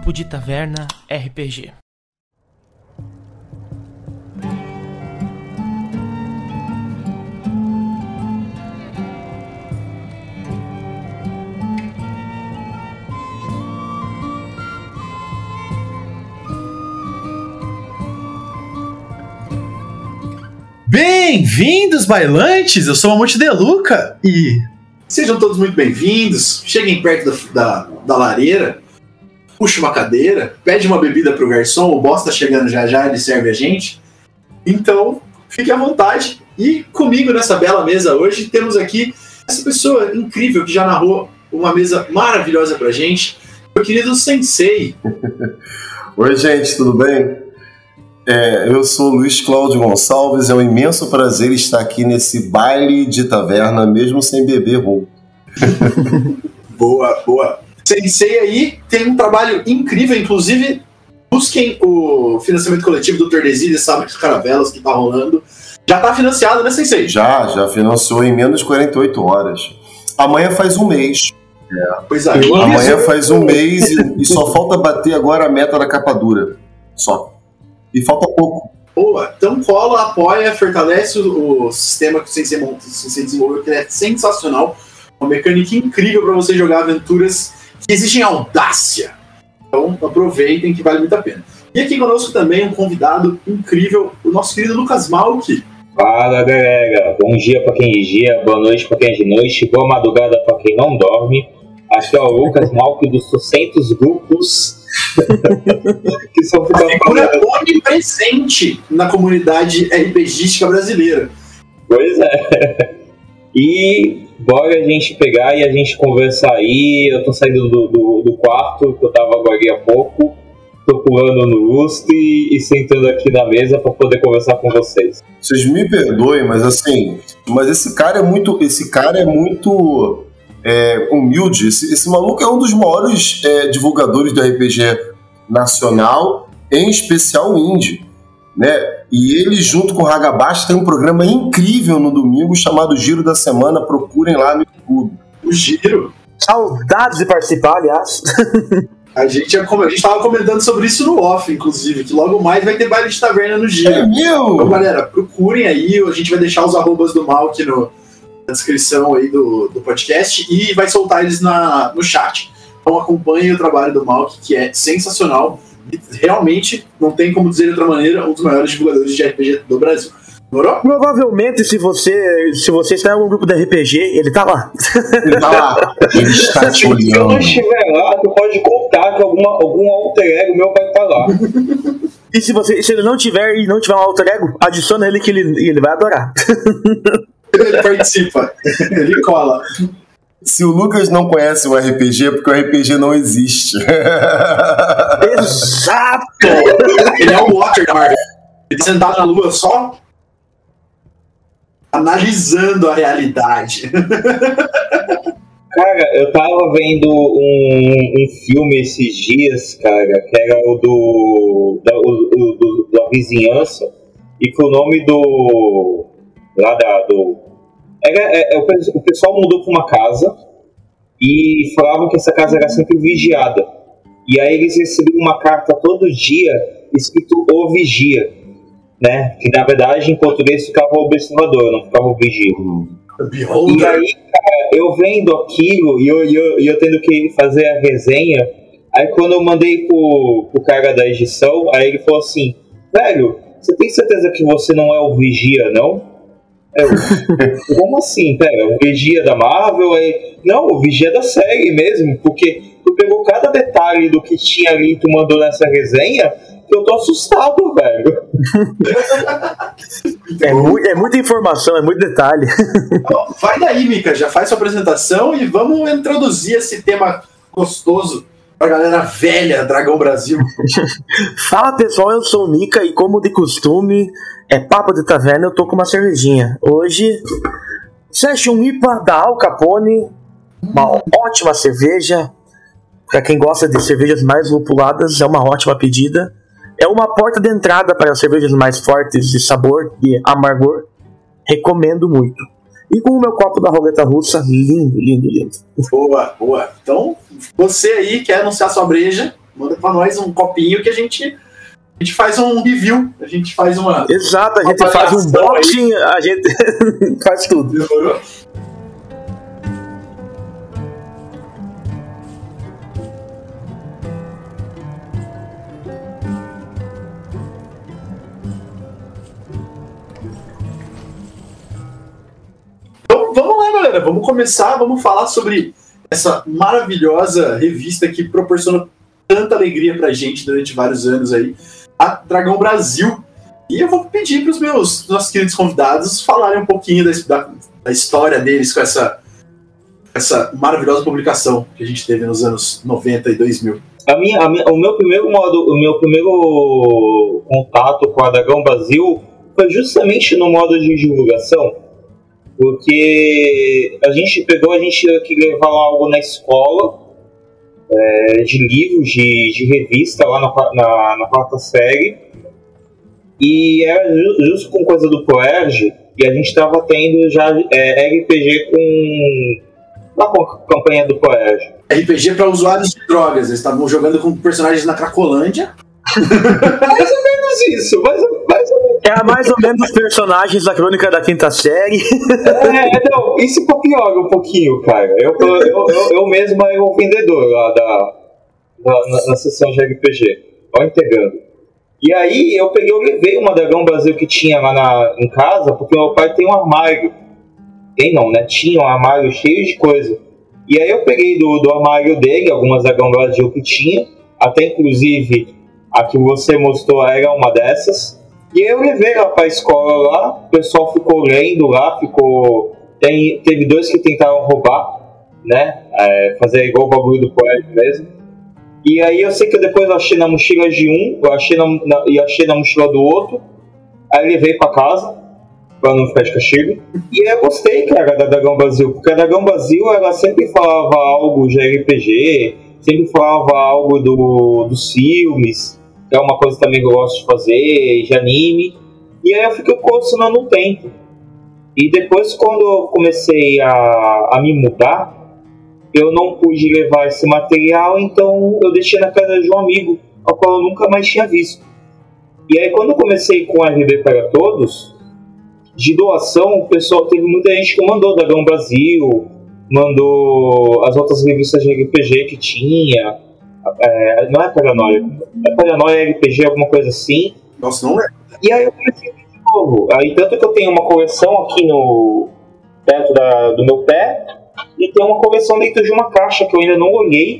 Papo de Taverna RPG. Bem-vindos, bailantes! Eu sou o Monte de Luca e sejam todos muito bem-vindos. Cheguem perto da, da, da lareira, puxa uma cadeira, pede uma bebida pro garçom, o boss tá chegando já já, ele serve a gente. Então, fique à vontade. E comigo nessa bela mesa hoje temos aqui essa pessoa incrível que já narrou uma mesa maravilhosa pra gente, meu querido Sensei. Oi, gente, tudo bem? É, eu sou Luiz Cláudio Gonçalves, é um imenso prazer estar aqui nesse baile de taverna, mesmo sem beber rum. boa, boa. Sensei aí tem um trabalho incrível, inclusive busquem o financiamento coletivo do Tordesilhas, sabe que caravelas que tá rolando. Já tá financiado, né, Sensei? Já, já financiou em menos de 48 horas. Amanhã faz um mês. É. Pois é, amanhã faz um mês e, e só falta bater agora a meta da capa dura. Só. E falta pouco. Boa, então cola, apoia, fortalece o, o sistema que o Sensei, Sensei desenvolveu, que é sensacional. Uma mecânica incrível para você jogar aventuras exigem audácia. Então aproveitem que vale muito a pena. E aqui conosco também um convidado incrível, o nosso querido Lucas Malk. Fala galera, bom dia para quem é dia, boa noite para quem é de noite, boa madrugada para quem não dorme. Aqui é o Lucas Malk dos 600 grupos que são a figura onipresente na comunidade RPGística brasileira. Pois é. E bora a gente pegar e a gente conversar aí. Eu tô saindo do, do, do quarto que eu tava agora há pouco, tô pulando no lustre e, e sentando aqui na mesa para poder conversar com vocês. Vocês me perdoem, mas assim, mas esse cara é muito, esse cara é muito é, humilde. Esse, esse, maluco é um dos maiores é, divulgadores do RPG nacional, em especial indie. Né? E ele, junto com o Hagabashi, tem um programa incrível no domingo chamado Giro da Semana. Procurem lá no YouTube. O Giro? Saudades de participar, aliás. A gente, a gente tava comentando sobre isso no off, inclusive, que logo mais vai ter baile de taverna no Giro. É meu! Então, galera, procurem aí, a gente vai deixar os arrobas do mal aqui no, na descrição aí do, do podcast e vai soltar eles na, no chat. Então acompanhem o trabalho do Malk, que é sensacional. E realmente, não tem como dizer de outra maneira, um dos maiores divulgadores de RPG do Brasil. Morou? Provavelmente, se você, se você está em um grupo de RPG, ele tá lá. Ele tá lá. Ele está te olhando. Se eu não estiver lá, tu pode contar que alguma, algum alter ego meu vai estar lá. E se, você, se ele não tiver e não tiver um alter ego, adiciona ele que ele, ele vai adorar. Ele participa, ele cola. Se o Lucas não conhece o RPG, é porque o RPG não existe. Exato! Ele é o Water da Marvel. Ele sentado na lua só analisando a realidade. Cara, eu tava vendo um, um filme esses dias, cara, que era o do. Da, o, o, do, da vizinhança, e que o nome do. lá da, do. Era, é, é, o pessoal mudou pra uma casa e falavam que essa casa era sempre vigiada. E aí eles recebiam uma carta todo dia escrito o vigia, né? Que na verdade em português ficava observador, não ficava o vigia. E aí, cara, eu vendo aquilo e eu, eu, eu tendo que fazer a resenha, aí quando eu mandei pro, pro cara da edição, aí ele falou assim, velho, você tem certeza que você não é o vigia, não? Eu, como assim? Pera, o vigia da Marvel? Aí, não, o vigia da série mesmo, porque tu pegou cada detalhe do que tinha ali e tu mandou nessa resenha, que eu tô assustado, velho. é, é muita informação, é muito detalhe. Vai daí, Mika, já faz sua apresentação e vamos introduzir esse tema gostoso pra galera velha, Dragão Brasil. Fala pessoal, eu sou o Mika e como de costume, é papo de taverna, eu tô com uma cervejinha. Hoje, Session IPA da Al Capone, uma ótima cerveja. Para quem gosta de cervejas mais lupuladas, é uma ótima pedida. É uma porta de entrada para cervejas mais fortes de sabor e amargor. Recomendo muito. E com o meu copo da roleta russa, lindo, lindo, lindo. Boa, boa. Então, você aí quer anunciar sua breja, Manda pra nós um copinho que a gente, a gente faz um review. A gente faz uma. Exato, a gente faz um avaliação aí. boxing, a gente faz tudo. Então vamos lá, galera. Vamos começar, vamos falar sobre essa maravilhosa revista que proporcionou tanta alegria pra gente durante vários anos aí, a Dragão Brasil. E eu vou pedir para os meus nossos queridos convidados falarem um pouquinho da, da- da história deles com essa, essa maravilhosa publicação que a gente teve nos anos 90 e 2000. A minha, a minha- o meu primeiro modo, o meu primeiro contato com a Dragão Brasil foi justamente no modo de divulgação, porque a gente pegou, a gente tinha que levar algo na escola, é, de livros, de, de revista lá na, na, na quarta série, e era ju- justo com coisa do Proerge, e a gente estava tendo já é, RPG com, lá com a campanha do Proerge. RPG para usuários de drogas. Eles estavam jogando com personagens na Cracolândia. Mas isso, mas, mas É mais ou menos os personagens da crônica da quinta série. É, não, isso piora um pouquinho, cara. Eu, eu, eu, eu, mesmo era o vendedor lá da, da- na, na sessão de RPG, ó, integrando. E aí eu peguei, eu levei uma Dragão Brasil que tinha lá na, em casa, porque meu pai tem um armário. Tem não, né? Tinha um armário cheio de coisa. E aí eu peguei do, do armário dele algumas Dragão Brasil que tinha, até inclusive a que você mostrou era uma dessas. E eu levei ela pra escola lá, o pessoal ficou lendo lá, ficou. Tem, teve dois que tentaram roubar, né? É, fazer igual o bagulho do poeta mesmo. E aí eu sei que depois eu achei na mochila de um, eu achei na, na- e achei na mochila do outro. Aí levei pra casa, pra não ficar de castigo. E eu gostei, cara, da Dragão Brasil, porque a Dragão Brasil ela sempre falava algo de RPG, sempre falava algo do, dos filmes, que é uma coisa também que eu gosto de fazer, de anime. E aí eu fiquei colecionando um tempo. E depois, quando eu comecei a, a me mudar, eu não pude levar esse material, então eu deixei na casa de um amigo, ao qual eu nunca mais tinha visto. E aí, quando eu comecei com RB para Todos, de doação, o pessoal teve muita gente que mandou Dragão Brasil, mandou as outras revistas de RPG que tinha. É, não é Paranoia, é Paranoia RPG, alguma coisa assim. Nossa, não é. E aí eu comecei de novo. Aí tanto que eu tenho uma coleção aqui no perto da- do meu pé e tem uma coleção dentro de uma caixa que eu ainda não olhei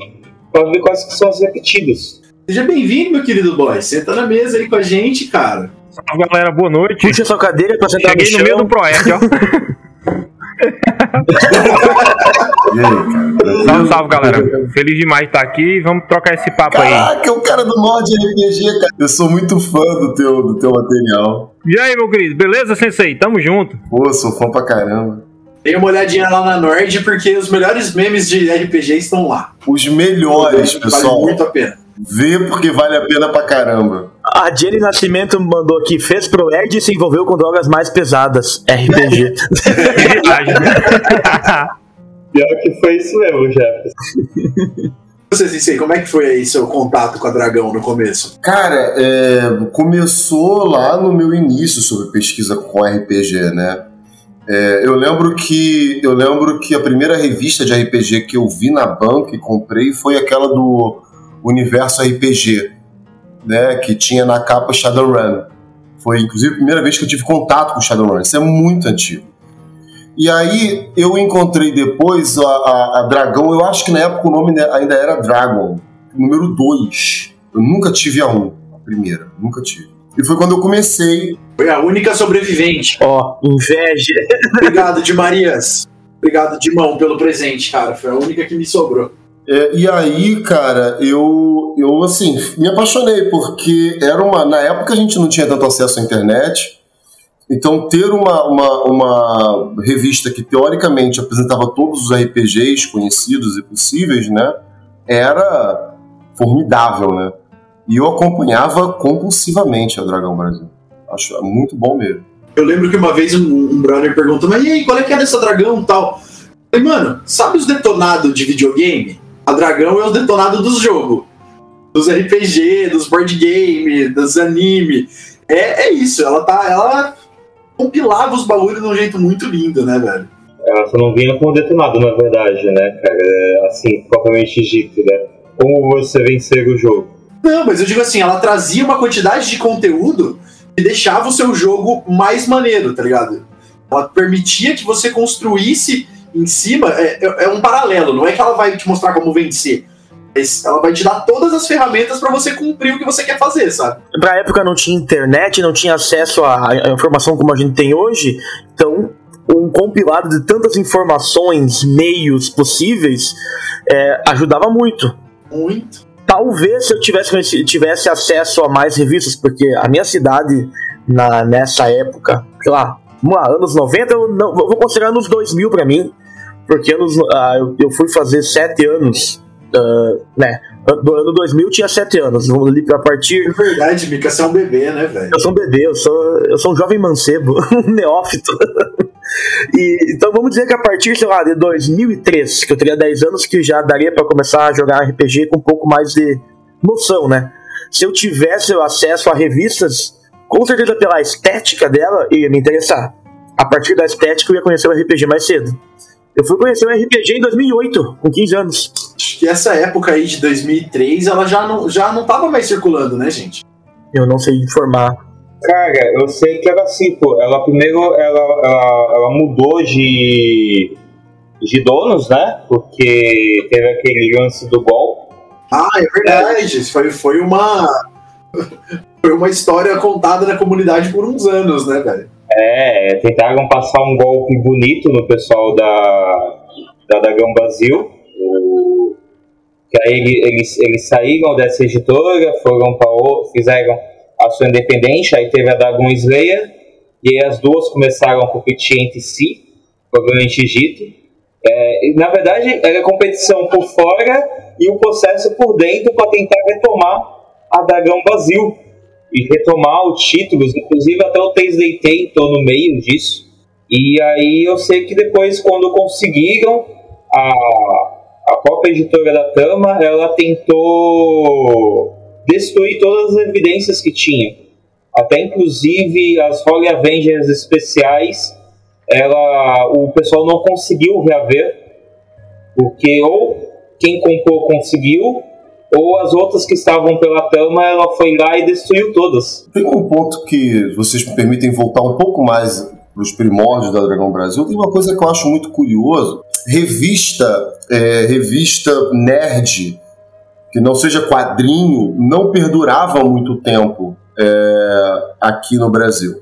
para ver quais que são as repetidas. Seja bem-vindo, meu querido boy. Senta na mesa aí com a gente, cara. Salve galera, boa noite. Puxa sua cadeira pra sentar Cheguei no no meio do Proerd, ó. E aí, cara? Salve, salve galera. Feliz demais de estar aqui. Vamos trocar esse papo aí. Caraca, o cara do Nord RPG, cara. Eu sou muito fã do teu, do teu material. E aí, meu querido, beleza, Sensei? Tamo junto. Pô, sou fã pra caramba. Dê uma olhadinha lá na Nord, porque os melhores memes de RPG estão lá. Os melhores, pessoal. Vale muito a pena. Vê porque vale a pena pra caramba. A Jenny Nascimento mandou aqui, fez pro Ed e se envolveu com drogas mais pesadas. RPG. Pior que foi isso mesmo, Jefferson. Você, Sensei, como é que foi aí seu contato com a Dragão no começo? Cara, é, começou lá no meu início sobre pesquisa com RPG, né? É, eu lembro que eu lembro que a primeira revista de RPG que eu vi na banca e comprei foi aquela do Universo RPG, né? Que tinha na capa Shadowrun. Foi inclusive a primeira vez que eu tive contato com Shadowrun. Isso é muito antigo. E aí eu encontrei depois a, a- a Dragão. Eu acho que na época o nome ainda era Dragon, número 2. Eu nunca tive a 1, um, a primeira, nunca tive. E foi quando eu comecei. Foi a única sobrevivente. Ó, inveja. Obrigado, de Marias. Obrigado, Dimão, pelo presente, cara. Foi a única que me sobrou. é, e aí, cara, eu, eu assim, me apaixonei, porque era uma. Na época a gente não tinha tanto acesso à internet. Então, ter uma, uma, uma revista que teoricamente apresentava todos os RPGs conhecidos e possíveis, né? Era formidável, né? E eu acompanhava compulsivamente a Dragão Brasil. Acho muito bom mesmo. Eu lembro que uma vez um, um brother perguntou, mas e aí, qual é que é dessa dragão e tal? Eu falei, mano, sabe os detonados de videogame? A dragão é os detonados dos jogos. dos RPG, dos board game, dos anime. É, é isso, ela tá. Ela compilava os bagulhos de um jeito muito lindo, né, velho? Ela só não vinha com detonado, na verdade, né, cara? É, Assim, propriamente dito, né? Como você vencer o jogo. Não, mas eu digo assim, ela trazia uma quantidade de conteúdo que deixava o seu jogo mais maneiro, tá ligado? Ela permitia que você construísse em cima. É, é- é um paralelo, não é que ela vai te mostrar como vencer. Ela vai te dar todas as ferramentas pra você cumprir o que você quer fazer, sabe? Pra época não tinha internet, não tinha acesso à informação como a gente tem hoje, então um compilado de tantas informações, meios possíveis, é, ajudava muito. Muito. Talvez se eu tivesse, tivesse acesso a mais revistas, porque a minha cidade, na, nessa época, sei lá, vamos lá, anos 90, eu não, vou considerar anos 2000 pra mim, porque anos, ah, eu, eu fui fazer sete anos, ah, né, do ano 2000 tinha sete anos, vamos ali pra partir É verdade, Mika, você é um bebê, né, velho? eu sou um bebê, eu sou, eu sou um jovem mancebo, um neófito. E, então vamos dizer que a partir, sei lá, de 2003, que eu teria 10 anos, que já daria pra começar a jogar RPG com um pouco mais de noção, né? Se eu tivesse acesso a revistas, com certeza pela estética dela, ia me interessar. A partir da estética eu ia conhecer o RPG mais cedo. Eu fui conhecer o RPG em 2008, com 15 anos. Acho que essa época aí de 2003, ela já não, já não tava mais circulando, né, gente? Eu não sei informar. Cara, eu sei que era assim, pô. Ela primeiro ela, ela, ela mudou de, de donos, né? Porque teve aquele lance do gol. Ah, é verdade. Foi, foi uma. Foi uma história contada na comunidade por uns anos, né, velho? É, tentaram passar um golpe bonito no pessoal da, da Dragão Brasil. Que aí ele- eles, eles saíram dessa editora, foram para fizeram a sua independência, aí teve a Dragon Slayer, e aí as duas começaram a competir entre si, provavelmente dito. É, na verdade, era competição por fora e o processo por dentro para tentar retomar a Dragão Brasil e retomar os títulos, inclusive até o Thursday Day entrou no meio disso. E aí eu sei que depois, quando conseguiram, a própria editora da Tama, ela tentou destruir todas as evidências que tinha. Até inclusive as Holy Avengers especiais, ela, o pessoal não conseguiu reaver, porque ou quem comprou conseguiu, ou as outras que estavam pela Tama, ela foi lá e destruiu todas. Tem um ponto que vocês me permitem voltar um pouco mais para os primórdios da Dragão Brasil. Tem uma coisa que eu acho muito curioso. Revista, é, revista nerd, que não seja quadrinho, não perdurava muito tempo é, aqui no Brasil.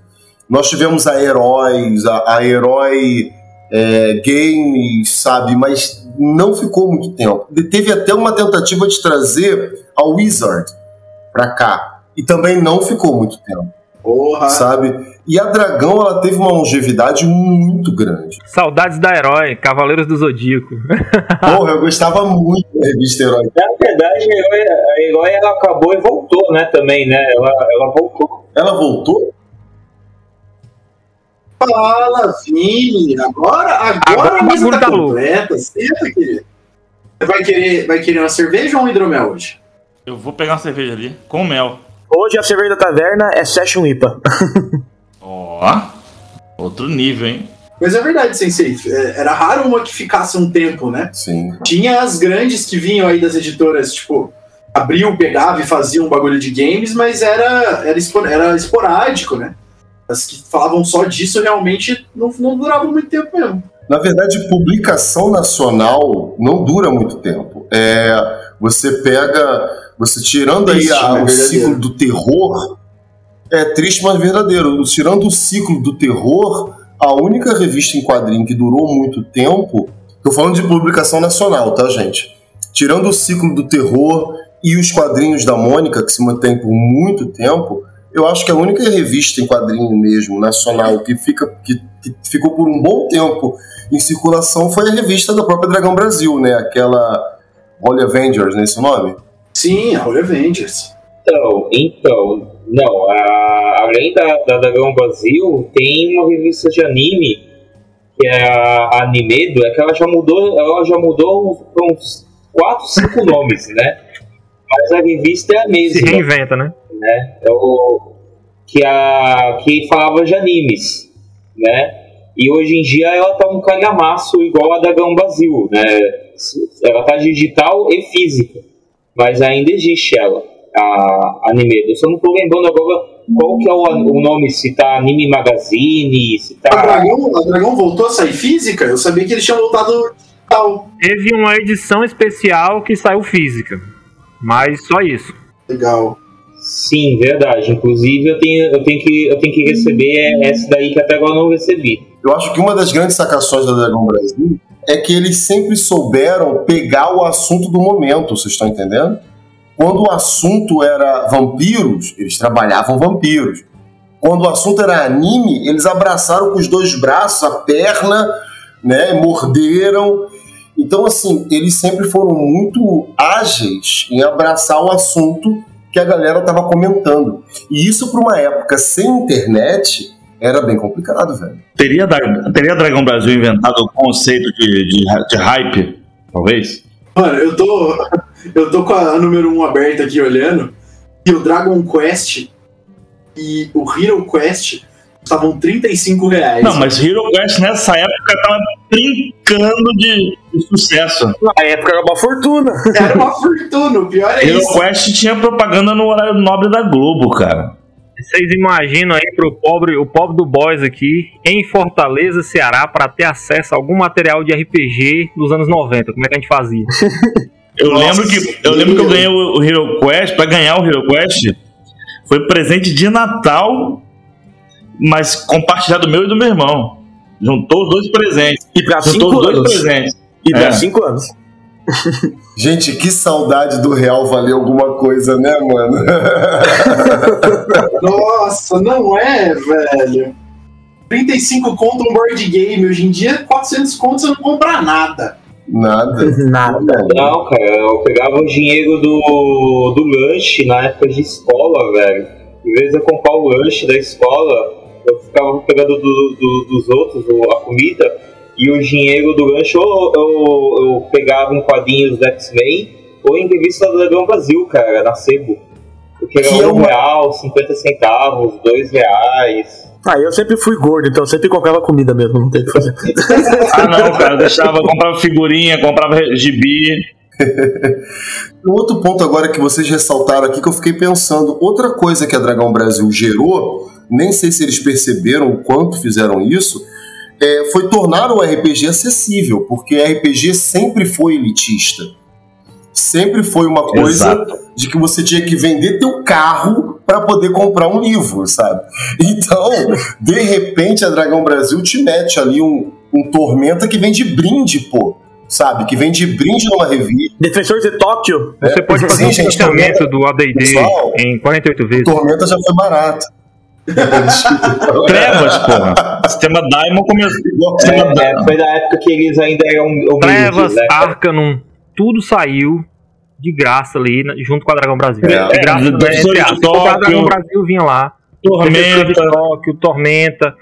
Nós tivemos a Heróis, a, a Herói é, Games, sabe, mas não ficou muito tempo. Teve até uma tentativa de trazer a Wizard pra cá, e também não ficou muito tempo Porra. sabe? E a Dragão, ela teve uma longevidade muito grande. Saudades da Herói, Cavaleiros do Zodíaco. Porra, eu gostava muito da revista Herói. Na verdade, a Herói, a Herói ela acabou e voltou, né, também, né? Ela, ela voltou. Ela voltou? Fala, Vini. Agora, agora, Agora a o mesa bagulho tá tá completa. Senta, querido. Você vai querer, vai querer uma cerveja ou um hidromel hoje? Eu vou pegar uma cerveja ali, com mel. Hoje a cerveja da taverna é Session IPA. Ó, outro nível, hein? Mas é verdade, Sensei. é, Era raro uma que ficasse um tempo, né? Sim. Tinha as grandes que vinham aí das editoras, tipo, abriu, pegava e fazia um bagulho de games, mas era, era, espor- era esporádico, né? As que falavam só disso realmente não, não duravam muito tempo mesmo. Na verdade, publicação nacional não dura muito tempo. É, você pega, você tirando aí Triste, a- mas o ciclo do terror, é triste, mas verdadeiro. Tirando o ciclo do terror, a única revista em quadrinho que durou muito tempo, tô falando de publicação nacional, tá, gente? Tirando o ciclo do terror e os quadrinhos da Mônica, que se mantém por muito tempo, eu acho que a única revista em quadrinho mesmo, nacional, que, fica, que, que ficou por um bom tempo em circulação foi a revista da própria Dragão Brasil, né? Aquela Holy Avengers, não é esse o nome? Sim, a Holy Avengers. Então, então, não, a- além da, da Dragão Brasil, tem uma revista de anime, que é a Animedo, é que ela já mudou, ela já mudou uns 4, 5 nomes, né? Mas a revista é a Se mesma, reinventa, né? né? É o, que, a, que falava de animes, né? E hoje em dia ela tá um calhamaço igual a Dragão Brasil, né? Ela tá digital e física, mas ainda existe ela, a anime. Eu só não tô lembrando agora qual que é o, o nome, se tá Anime Magazine, se A tá... Dragão, a Dragão voltou a sair física? Eu sabia que eles tinham voltado digital. Teve uma edição especial que saiu física. Mas só isso. Legal. Sim, verdade. Inclusive eu tenho, eu tenho, que, eu tenho que receber essa daí que até agora eu não recebi. Eu acho que uma das grandes sacações da Dragão Brasil é que eles sempre souberam pegar o assunto do momento, vocês estão entendendo? Quando o assunto era vampiros, eles trabalhavam vampiros. Quando o assunto era anime, eles abraçaram com os dois braços a perna, né, morderam. Então, assim, eles sempre foram muito ágeis em abraçar o assunto que a galera estava comentando. E isso, para uma época sem internet, era bem complicado, velho. Teria, teria Dragão Brasil inventado o conceito de, de, de hype, talvez? Mano, eu tô. Eu tô com a número 1 aberta aqui olhando. E o Dragon Quest e o Hero Quest estavam 35 reais. Não, mas Hero Quest nessa época tava brincando de, de sucesso. Na época era uma fortuna. Era uma fortuna, o pior é Hero isso. Quest tinha propaganda no horário nobre da Globo, cara. Vocês imaginam aí pro pobre, o pobre do Boys aqui, em Fortaleza, Ceará, para ter acesso a algum material de RPG dos anos 90. Como é que a gente fazia? Eu Nossa, lembro que eu lembro que eu ganhei o, o Hero Quest, pra ganhar o Hero Quest, foi presente de Natal, mas compartilhado meu e do meu irmão. Juntou os dois presentes. E pra Juntou cinco os dois anos. presentes. E pra É. cinco anos. Gente, que saudade do real valer alguma coisa, né, mano? Nossa, não é, velho. 35 conto um board game. Hoje em dia, 400 conto você não compra nada. Nada. Nada. Não, cara, eu pegava o dinheiro do, do lanche na época de escola, velho. Em vez de eu comprar o lanche da escola, eu ficava pegando do, do- dos outros a comida e o dinheiro do lanche ou eu, eu pegava em quadrinhos do X-Men ou em revista do Dragão Brasil, cara, na Sebo. Porque era Que é um uma- real, 50 centavos, dois reais. Ah, eu sempre fui gordo, então eu sempre comprava comida mesmo, não tem o que fazer. Ah, não, cara, eu deixava, comprava figurinha, comprava gibi. Um outro ponto agora que vocês ressaltaram aqui que eu fiquei pensando, outra coisa que a Dragão Brasil gerou, nem sei se eles perceberam o quanto fizeram isso, é, foi tornar o RPG acessível, porque RPG sempre foi elitista. Sempre foi uma coisa Exato. de que você tinha que vender teu carro para poder comprar um livro, sabe? Então, de repente, a Dragão Brasil te mete ali um, um Tormenta que vem de brinde, pô. Sabe? Que vem de brinde numa revista. Defensores de Tóquio. Você pode fazer Sim, um gente, do AD&D em 48 vezes. Tormenta já foi barato. Trevas, porra. O sistema Daimon começou. Sistema É, Daimon. foi na época que eles ainda eram Trevas, né? Arcanum, tudo saiu de graça ali, junto com a Dragão Brasil. É, de graça, é, né, entre aspas. Tóquio. Dragão Brasil vinha lá. Tormenta. Tóquio, Tormenta,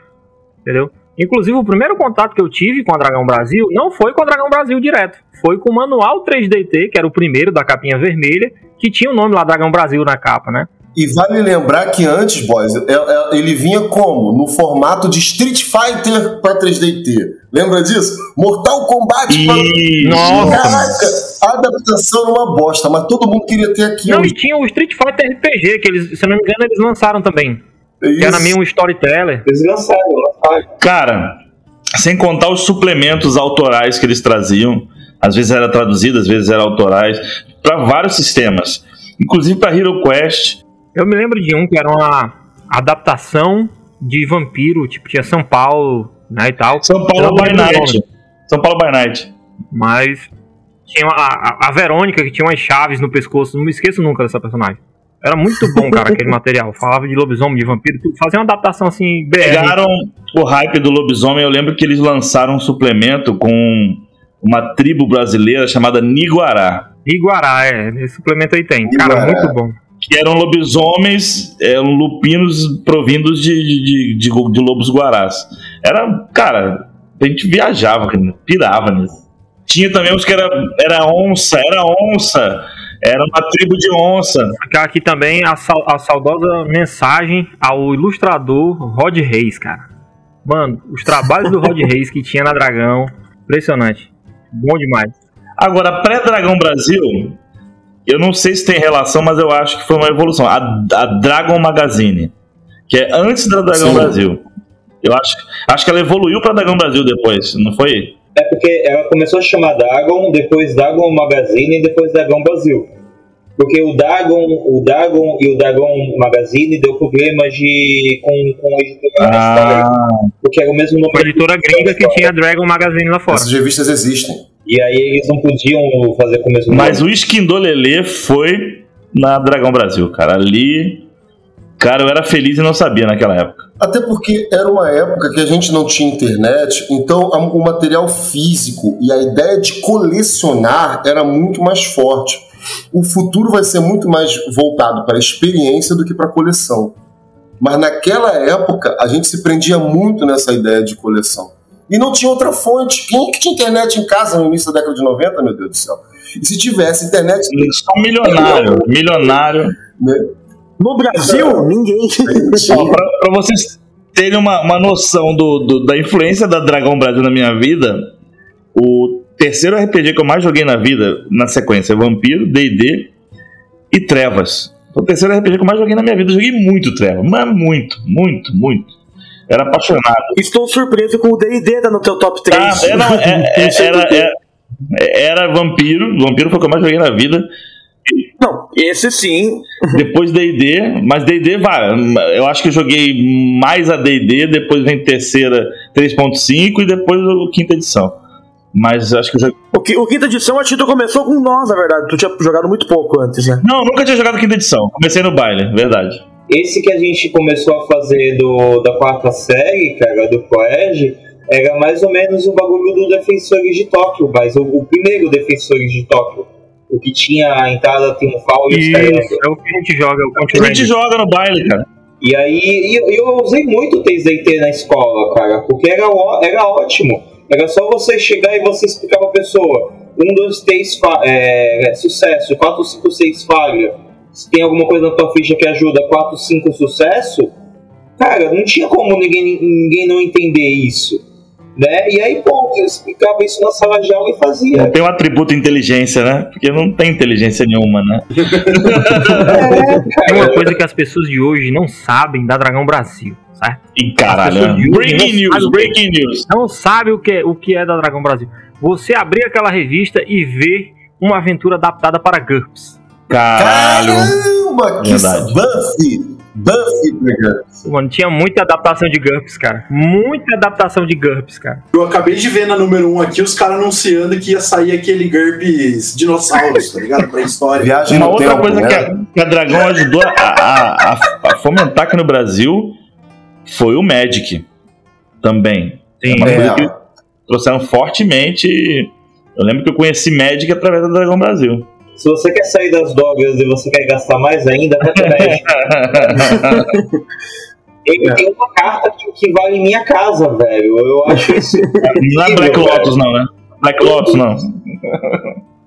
entendeu? Inclusive, o primeiro contato que eu tive com a Dragão Brasil não foi com a Dragão Brasil direto. Foi com o manual 3DT, que era o primeiro da capinha vermelha, que tinha o nome lá Dragão Brasil na capa, né? E vale lembrar que antes, boys, é- é- ele vinha como? No formato de Street Fighter para 3DT. Lembra disso? Mortal Kombat pra... Isso. Nossa, Caraca, a adaptação era uma bosta, mas todo mundo queria ter aquilo. Não, e tinha o Street Fighter RPG, que eles, se eu não me engano, eles lançaram também. É Que era isso. meio um storyteller. Eles lançaram, lançaram. Cara, sem contar os suplementos autorais que eles traziam, às vezes era traduzido, às vezes era autorais, para vários sistemas, inclusive para Hero Quest. Eu me lembro de um que era uma adaptação de vampiro, tipo, tinha São Paulo, né, e tal. São Paulo by Night. São Paulo by Night. Mas tinha a, a, Verônica, que tinha umas chaves no pescoço, não me esqueço nunca dessa personagem. Era muito bom, cara, aquele material. Falava de lobisomem, de vampiro, tudo. Fazia uma adaptação assim, BR. Pegaram o hype do lobisomem. Eu lembro que eles lançaram um suplemento com uma tribo brasileira chamada Niguará. Iguará, é. Esse suplemento aí tem. Cara, Iguará. muito bom. Que eram lobisomens, eram lupinos provindos de, de, de, de lobos guarás. Era, cara, a gente viajava, pirava nisso. Tinha também os que era, era onça, era onça. Era uma tribo de onça. Aqui também a, a saudosa mensagem ao ilustrador Rod Reis, cara. Mano, os trabalhos do Rod Reis que tinha na Dragão, impressionante. Bom demais. Agora, pré-Dragão Brasil, eu não sei se tem relação, mas eu acho que foi uma evolução. A, a Dragon Magazine, que é antes da Dragão Sim. Brasil. Eu acho, acho que ela evoluiu pra Dragão Brasil depois, não foi? É porque ela começou a chamar Dagon, depois Dagon Magazine e depois Dagon Brasil. Porque o Dagon, o Dagon e o Dagon Magazine deu problemas de, com, com a editora história, Ah, porque era o mesmo nome Uma editora gringa que tinha Dragon Magazine lá fora. Essas revistas existem. E aí eles não podiam fazer com o mesmo mas nome. o Esquindolelê foi na Dragão Brasil, cara. Ali, cara, eu era feliz e não sabia naquela época. Até porque era uma época que a gente não tinha internet, então o material físico e a ideia de colecionar era muito mais forte. O futuro vai ser muito mais voltado para a experiência do que para a coleção. Mas naquela época a gente se prendia muito nessa ideia de coleção. E não tinha outra fonte. Quem é que tinha internet em casa no início da década de 90, meu Deus do céu? E se tivesse internet, Só um milionário, milionário. né? No Brasil, ninguém. Ó, pra, pra vocês terem uma, uma noção do, do- da influência da Dragão Brasil na minha vida, o terceiro RPG que eu mais joguei na vida, na sequência, é Vampiro, D&D e Trevas. Foi o terceiro RPG que eu mais joguei na minha vida. Eu joguei muito Trevas, mas muito, muito, muito. Era apaixonado. Estou surpreso com o D&D tá no teu top 3. Ah, é, não, é- é- Não sei era, é- era Vampiro, Vampiro foi o que eu mais joguei na vida. Não, esse sim. Depois D&D, mas D&D vai. Eu acho que eu joguei mais a D&D, depois vem terceira 3.5 e depois o quinta edição. Mas acho que eu joguei... O, qui- o quinta edição, acho que tu começou com nós, na verdade. Tu tinha jogado muito pouco antes, né? Não, nunca tinha jogado quinta edição. Comecei no baile, verdade. Esse que a gente começou a fazer do, da quarta série, cara, do colégio, era mais ou menos o bagulho do Defensores de Tóquio, mas o, o primeiro Defensores de Tóquio. O que tinha a entrada triunfal e os. Isso, é o que a gente joga, é o A gente joga no baile, cara. E aí e eu, eu usei muito o TZT na escola, cara, porque era, era ótimo. Era só você chegar e você explicar pra pessoa: 1, 2, 3, fa- é, é, sucesso, 4, 5, 6, falha. Se tem alguma coisa na tua ficha que ajuda, 4, 5, sucesso. Cara, não tinha como ninguém, ninguém não entender isso. Né? E aí, bom, eu explicava isso na sala de aula e Não fazia. tem o atributo inteligência, né? Porque não tem inteligência nenhuma, né? Tem uma coisa que as pessoas de hoje não sabem da Dragão Brasil, certo? E caralho, Breaking não news, breaking news. Não sabe o que, é- o que é da Dragão Brasil. Você abrir aquela revista e ver uma aventura adaptada para GURPS. Caralho. Caramba, que Verdade. Buffy! Buffy, pega. Mano, tinha muita adaptação de GURPS, cara. Muita adaptação de GURPS, cara. Eu acabei de ver na número 1 um aqui os caras anunciando que ia sair aquele GURPS dinossauros, tá ligado? Pra história. Viagem Uma no outra tempo, coisa né? que, a, que a Dragão ajudou a, a- a- a fomentar aqui no Brasil foi o Magic também. Sim. Uma É. coisa que trouxeram fortemente. Eu lembro que eu conheci Magic através da Dragão Brasil. Se você quer sair das drogas e você quer gastar mais ainda, vai pro médico. Ele tem uma carta que, que vale minha casa, velho. Eu acho isso. Não é Black Lotus, não, né? Black Lotus, não.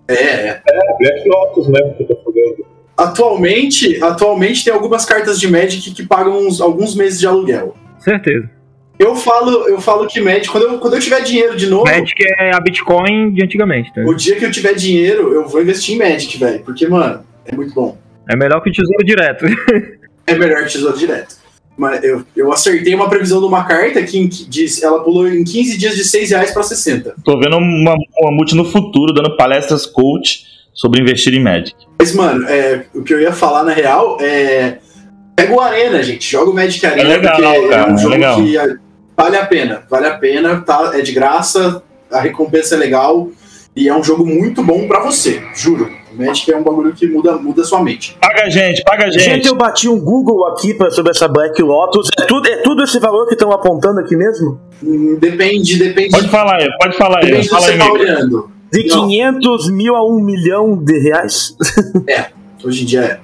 É, é. É, Black Lotus mesmo que eu tô falando. Atualmente, atualmente tem algumas cartas de Magic que pagam uns- alguns meses de aluguel. Certeza. Eu falo, eu falo que Magic, quando eu, quando eu tiver dinheiro de novo, Magic é a Bitcoin de antigamente, tá? o dia que eu tiver dinheiro, eu vou investir em Magic, velho. Porque, mano, é muito bom. É melhor que o Tesouro Direto. É melhor que Tesouro Direto. Mas eu, eu acertei uma previsão de uma carta que diz, ela pulou em 15 dias de 6 reais pra 60. Tô vendo uma, uma multi no futuro dando palestras coach sobre investir em Magic. Mas, mano, é, o que eu ia falar na real é. Pega o Arena, gente. Joga o Magic Arena, legal, porque é cara, um é jogo legal. que é, vale a pena. Vale a pena, tá? É de graça, a recompensa é legal. E é um jogo muito bom pra você, juro. O Magic é um bagulho que muda, muda sua mente. Paga a gente, paga a Gente, gente. eu bati um Google aqui pra, sobre essa Black Lotus. É tudo, é tudo esse valor que estão apontando aqui mesmo? Hum, Depende, depende, Pode falar aí, pode falar aí. depende do que Fala você aí, tá olhando. De Não. 500 mil a 1 milhão de reais? Hoje em dia é.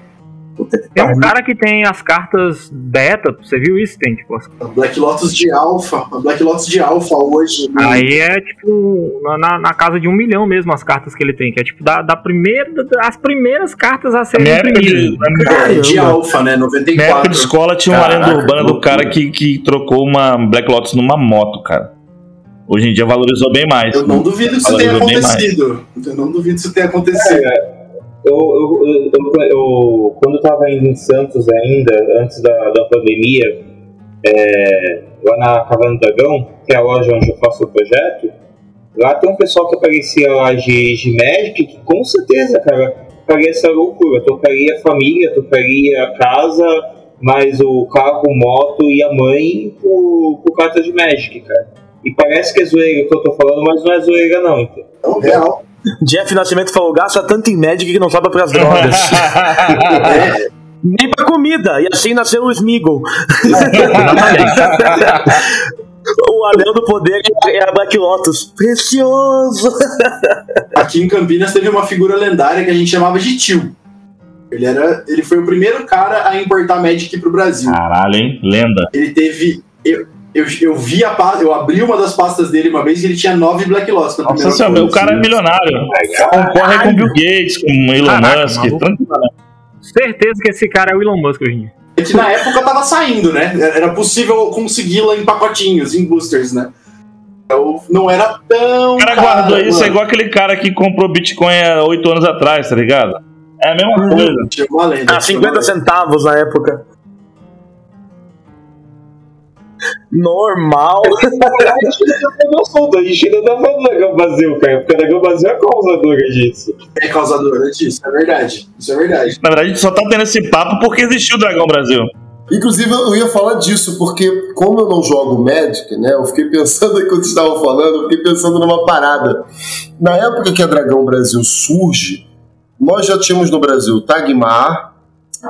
Tem um cara que tem as cartas beta, você viu isso? Tem, tipo, as- A Black Lotus de Alpha. A Black Lotus de Alpha hoje. né? aí é tipo na- na, na casa de um milhão mesmo as cartas que ele tem, que é tipo da, da primeira, as primeiras cartas a Na serem de, imprimidas. É, de Caramba. Alpha, né? na época 94. de escola tinha uma lenda urbana do cara que, que trocou uma Black Lotus numa moto, cara. Hoje em dia valorizou bem mais. Eu não duvido que isso tenha acontecido. Eu não duvido que isso tenha acontecido. Eu, eu, eu, eu- eu- quando eu tava indo em Santos ainda, antes da, da pandemia, é, lá na Caverna do Dragão, que é a loja onde eu faço o projeto, lá tem um pessoal que aparecia lá de, de Magic, que com certeza, cara, faria essa loucura. Tocaria a família, tocaria a casa, mais o carro, moto e a mãe por, por carta de Magic, cara. E parece que é zoeira que eu tô falando, mas não é zoeira não, então. Então, real. Jeff Nascimento falou: gasta tanto em Magic que não sobra pras drogas. É, Nem pra comida. E assim nasceu o Smeagol. o anel do poder é a Black Lotus. Precioso! aqui em Campinas teve uma figura lendária que a gente chamava de tio. Ele, era, ele foi o primeiro cara a importar Magic pro Brasil. Caralho, hein? Lenda. Ele teve. Eu, eu, eu vi a pa- eu abri uma das pastas dele uma vez e ele tinha nove Black Lotus. na Nossa senhora, o cara é milionário. Concorre com Bill Gates, com Elon Caraca, Musk. tranquilamente. Certeza que esse cara é o Elon Musk hoje em dia. É que na época tava saindo, né? Era possível consegui-la em pacotinhos, em boosters, né? Então, não era tão. O cara guardou isso, é igual aquele cara que comprou Bitcoin há oito anos atrás, tá ligado? É a mesma coisa. Tinha uma lenda. A tinha 50 uma lenda. centavos na época. Normal. A gente ainda tá falando do Dragão Brasil, cara, porque o Dragão Brasil é causadora disso. É causadora disso, é verdade. Isso é verdade. Na verdade, a gente só tá tendo esse papo porque existiu o Dragão Brasil. Inclusive, eu ia falar disso, porque como eu não jogo Magic, né? Eu fiquei pensando enquanto vocês estavam falando, eu fiquei pensando numa parada. Na época que a Dragão Brasil surge, nós já tínhamos no Brasil Tagmar,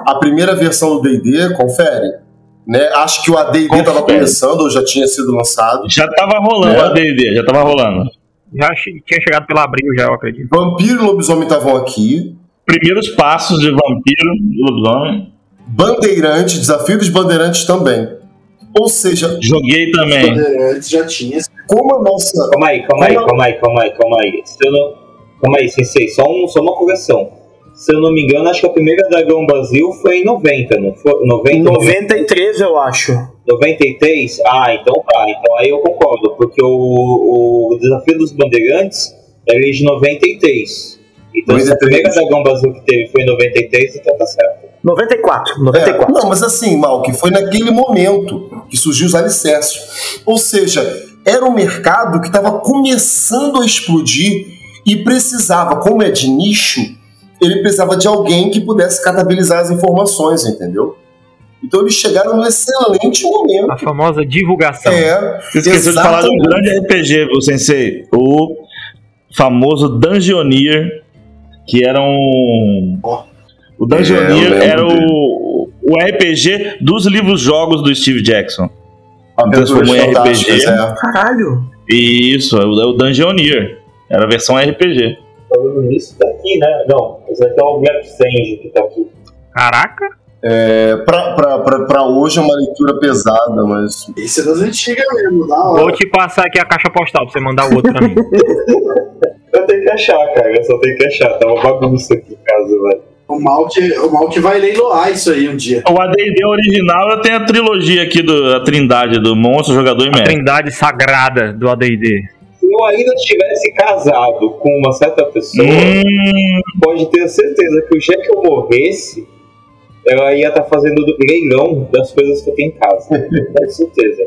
a primeira versão do D&D, confere. Né? Acho que o AD&D estava começando, ou já tinha sido lançado. Já tava rolando É. a D&D, já tava rolando. Já tinha chegado pelo abril, já, eu acredito. Vampiro e Lobisomem estavam aqui. Primeiros passos de vampiro, de lobisomem. Bandeirante, Desafio dos Bandeirantes também. Ou seja, Joguei também. Antes já tinha. como a nossa Calma aí, calma aí, calma aí, calma aí, calma aí. Se eu não... Calma aí, Sensei, só, um, só uma correção. Se eu não me engano, acho que a primeira Dragão Brasil foi em 90, não foi? 90 ou 93, eu acho. 93? Ah, então tá. Então aí eu concordo, porque o, o Desafio dos Bandeirantes era de 93. Então se a 93. primeira Dragão Brasil que teve foi em 93, então tá certo. 94. É, 94. não, mas assim, mal, que foi naquele momento que surgiu os alicerces. Ou seja, era um mercado que estava começando a explodir e precisava, como é de nicho, ele precisava de alguém que pudesse catabilizar as informações, entendeu? Então eles chegaram num excelente momento. A famosa divulgação. É, Você esqueceu de falar de um exatamente. grande RPG, viu, Sensei? O famoso Dungeoneer, que era um. Ó. O Dungeoneer É, era o, o RPG dos livros-jogos do Steve Jackson. Aventuras transformou em RPG. é. Caralho. Isso, é o é o Dungeoneer. Era a versão RPG. Falando nisso, tá aqui, né? Não, esse aqui é o Black Sand que tá aqui. Caraca, É, pra, pra, pra, pra hoje é uma leitura pesada, mas Esse é das antigas mesmo, da hora. vou te passar aqui a caixa postal pra você mandar o outro pra mim. Eu tenho que achar, cara, eu só tenho que achar. Tá uma bagunça aqui em casa, velho. O mal, que, o mal que vai leiloar isso aí um dia. O AD&D original eu tenho a trilogia aqui, do, a trindade do Monstro, Jogador e Mestre. Trindade sagrada do AD&D. Se eu ainda tivesse casado com uma certa pessoa, Hum, pode ter certeza que o dia que eu morresse, ela ia estar fazendo do- leilão das coisas que eu tenho em casa. Com certeza.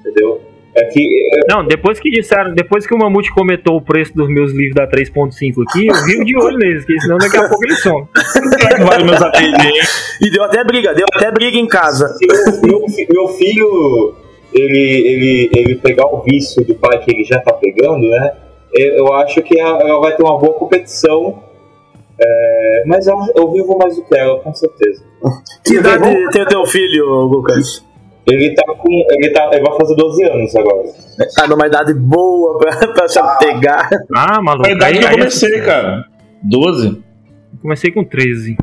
Entendeu? É que Não, depois que disseram, depois que o Mamute comentou o preço dos meus livros da 3.5 aqui, eu vivo de olho neles, porque senão daqui a pouco eles que vale meus? E deu até briga, deu até briga em casa. se meu, meu filho ele, ele, ele pegar o vício do pai que ele já tá pegando, né? Eu, eu acho que ela vai ter uma boa competição. É, mas eu, eu vivo mais do que ela, com certeza. Que idade tem o teu filho, Lucas? Ele tá com. Ele, tá, ele vai fazer 12 anos agora. Tá numa idade boa pra, pra se pegar. Ah, maluco. Foi a idade que eu aí- comecei, cara. 12. Comecei com 13.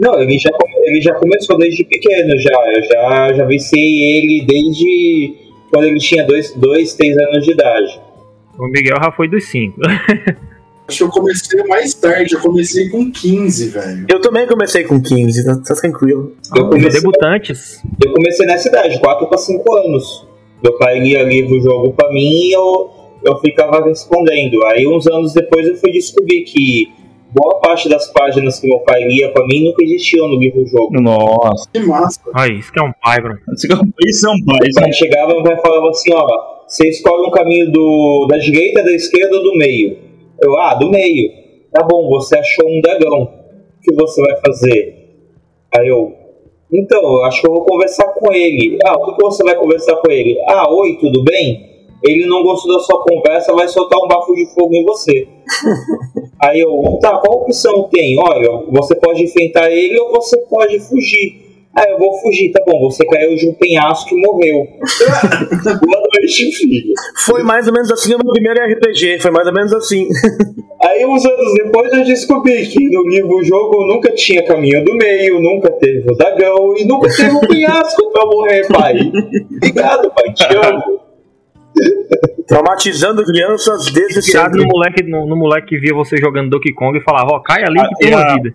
Não, ele já, ele já começou desde pequeno, já. Eu já, já viciei ele desde quando ele tinha 2, dois, 3 anos de idade. O Miguel já foi dos 5. Acho que eu comecei mais tarde, eu comecei com 15, velho. Eu também comecei com 15, tá, tá tranquilo. Eu comecei, Debutantes. eu comecei nessa idade, 4 para 5 anos. Meu pai lia livro jogo pra mim e eu, eu ficava respondendo. Aí uns anos depois eu fui descobrir que boa parte das páginas que meu pai lia pra mim nunca existiam no livro jogo. Nossa, Que massa. Olha, isso que é um pai, bro. isso é um pai. Isso é um Aí chegava e o pai falava assim, ó, você escolhe um caminho do, da direita, da esquerda ou do meio? Eu, ah, do meio. Tá bom, você achou um dragão. O que você vai fazer? Aí eu, então, eu acho que eu vou conversar com ele. Ah, o que, que você vai conversar com ele? Ah, oi, tudo bem? Ele não gostou da sua conversa, vai soltar um bafo de fogo em você. Aí eu, tá, qual opção tem? Olha, você pode enfrentar ele ou você pode fugir. Ah, eu vou fugir, tá bom, você caiu de um penhasco e morreu. Boa noite, filho. Foi mais ou menos assim o meu primeiro RPG, foi mais ou menos assim. Aí, uns anos depois, eu descobri que no livro jogo nunca tinha caminho do meio, nunca teve o dragão e nunca teve um penhasco pra morrer, pai. Obrigado, pai, te amo. Traumatizando crianças desde sempre. no moleque, no, no moleque que via você jogando Donkey Kong e falava, ó, cai ali que tem Ah, uma é. vida.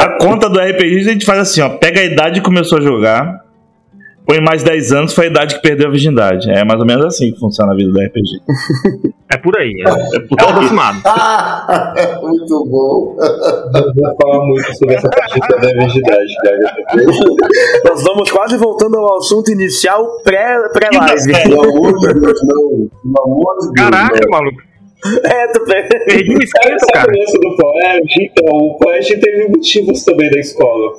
A, a conta do RPG a gente faz assim, ó. Pega a idade que começou a jogar, põe mais 10 anos, foi a idade que perdeu a virgindade. É mais ou menos assim que funciona a vida do RPG. É por aí, é, É por é aí. aproximado. Ah, é muito bom. Não vou falar muito sobre essa partida da virgindade, cara. Nós vamos quase voltando ao assunto inicial pré- pré-live. Pelo amor de Deus, não. Pelo amor de Deus. Caraca, não. maluco. é, tu pré- Perdi o Cara, esquento, essa cara. criança do colégio, então, o colégio teve motivos também da escola.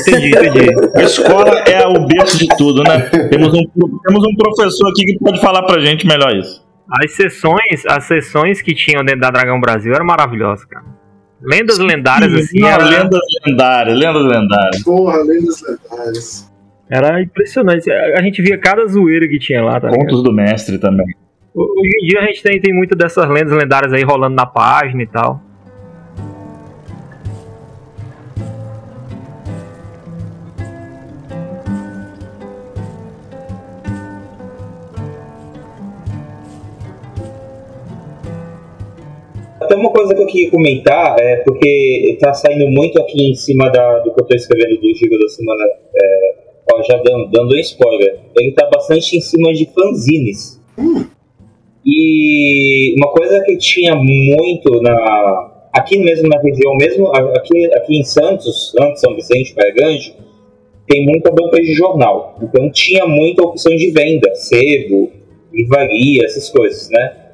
Entendi, entendi. A escola é o berço de tudo, né? Temos um, temos um professor aqui que pode falar pra gente melhor isso. As sessões, as sessões que tinham dentro da Dragão Brasil eram maravilhosas, cara. Lendas lendárias, assim, Não, era, lendas lendárias, lendas lendárias. Porra, lendas lendárias. era impressionante. A gente via cada zoeira que tinha lá, tá ligado? Contos do mestre também. Hoje em dia a gente tem, tem muito dessas lendas lendárias aí rolando na página e tal. Até uma coisa que eu queria comentar, é porque tá saindo muito aqui em cima da, do que eu tô escrevendo do Giga da semana, é, ó, já dando, dando um spoiler. Ele tá bastante em cima de fanzines. E uma coisa que tinha muito na aqui mesmo na região, mesmo aqui, aqui em Santos, Santos, São Vicente, Praia Grande, tem muita banca de jornal. Então tinha muita opção de venda, sebo, livraria, essas coisas, né?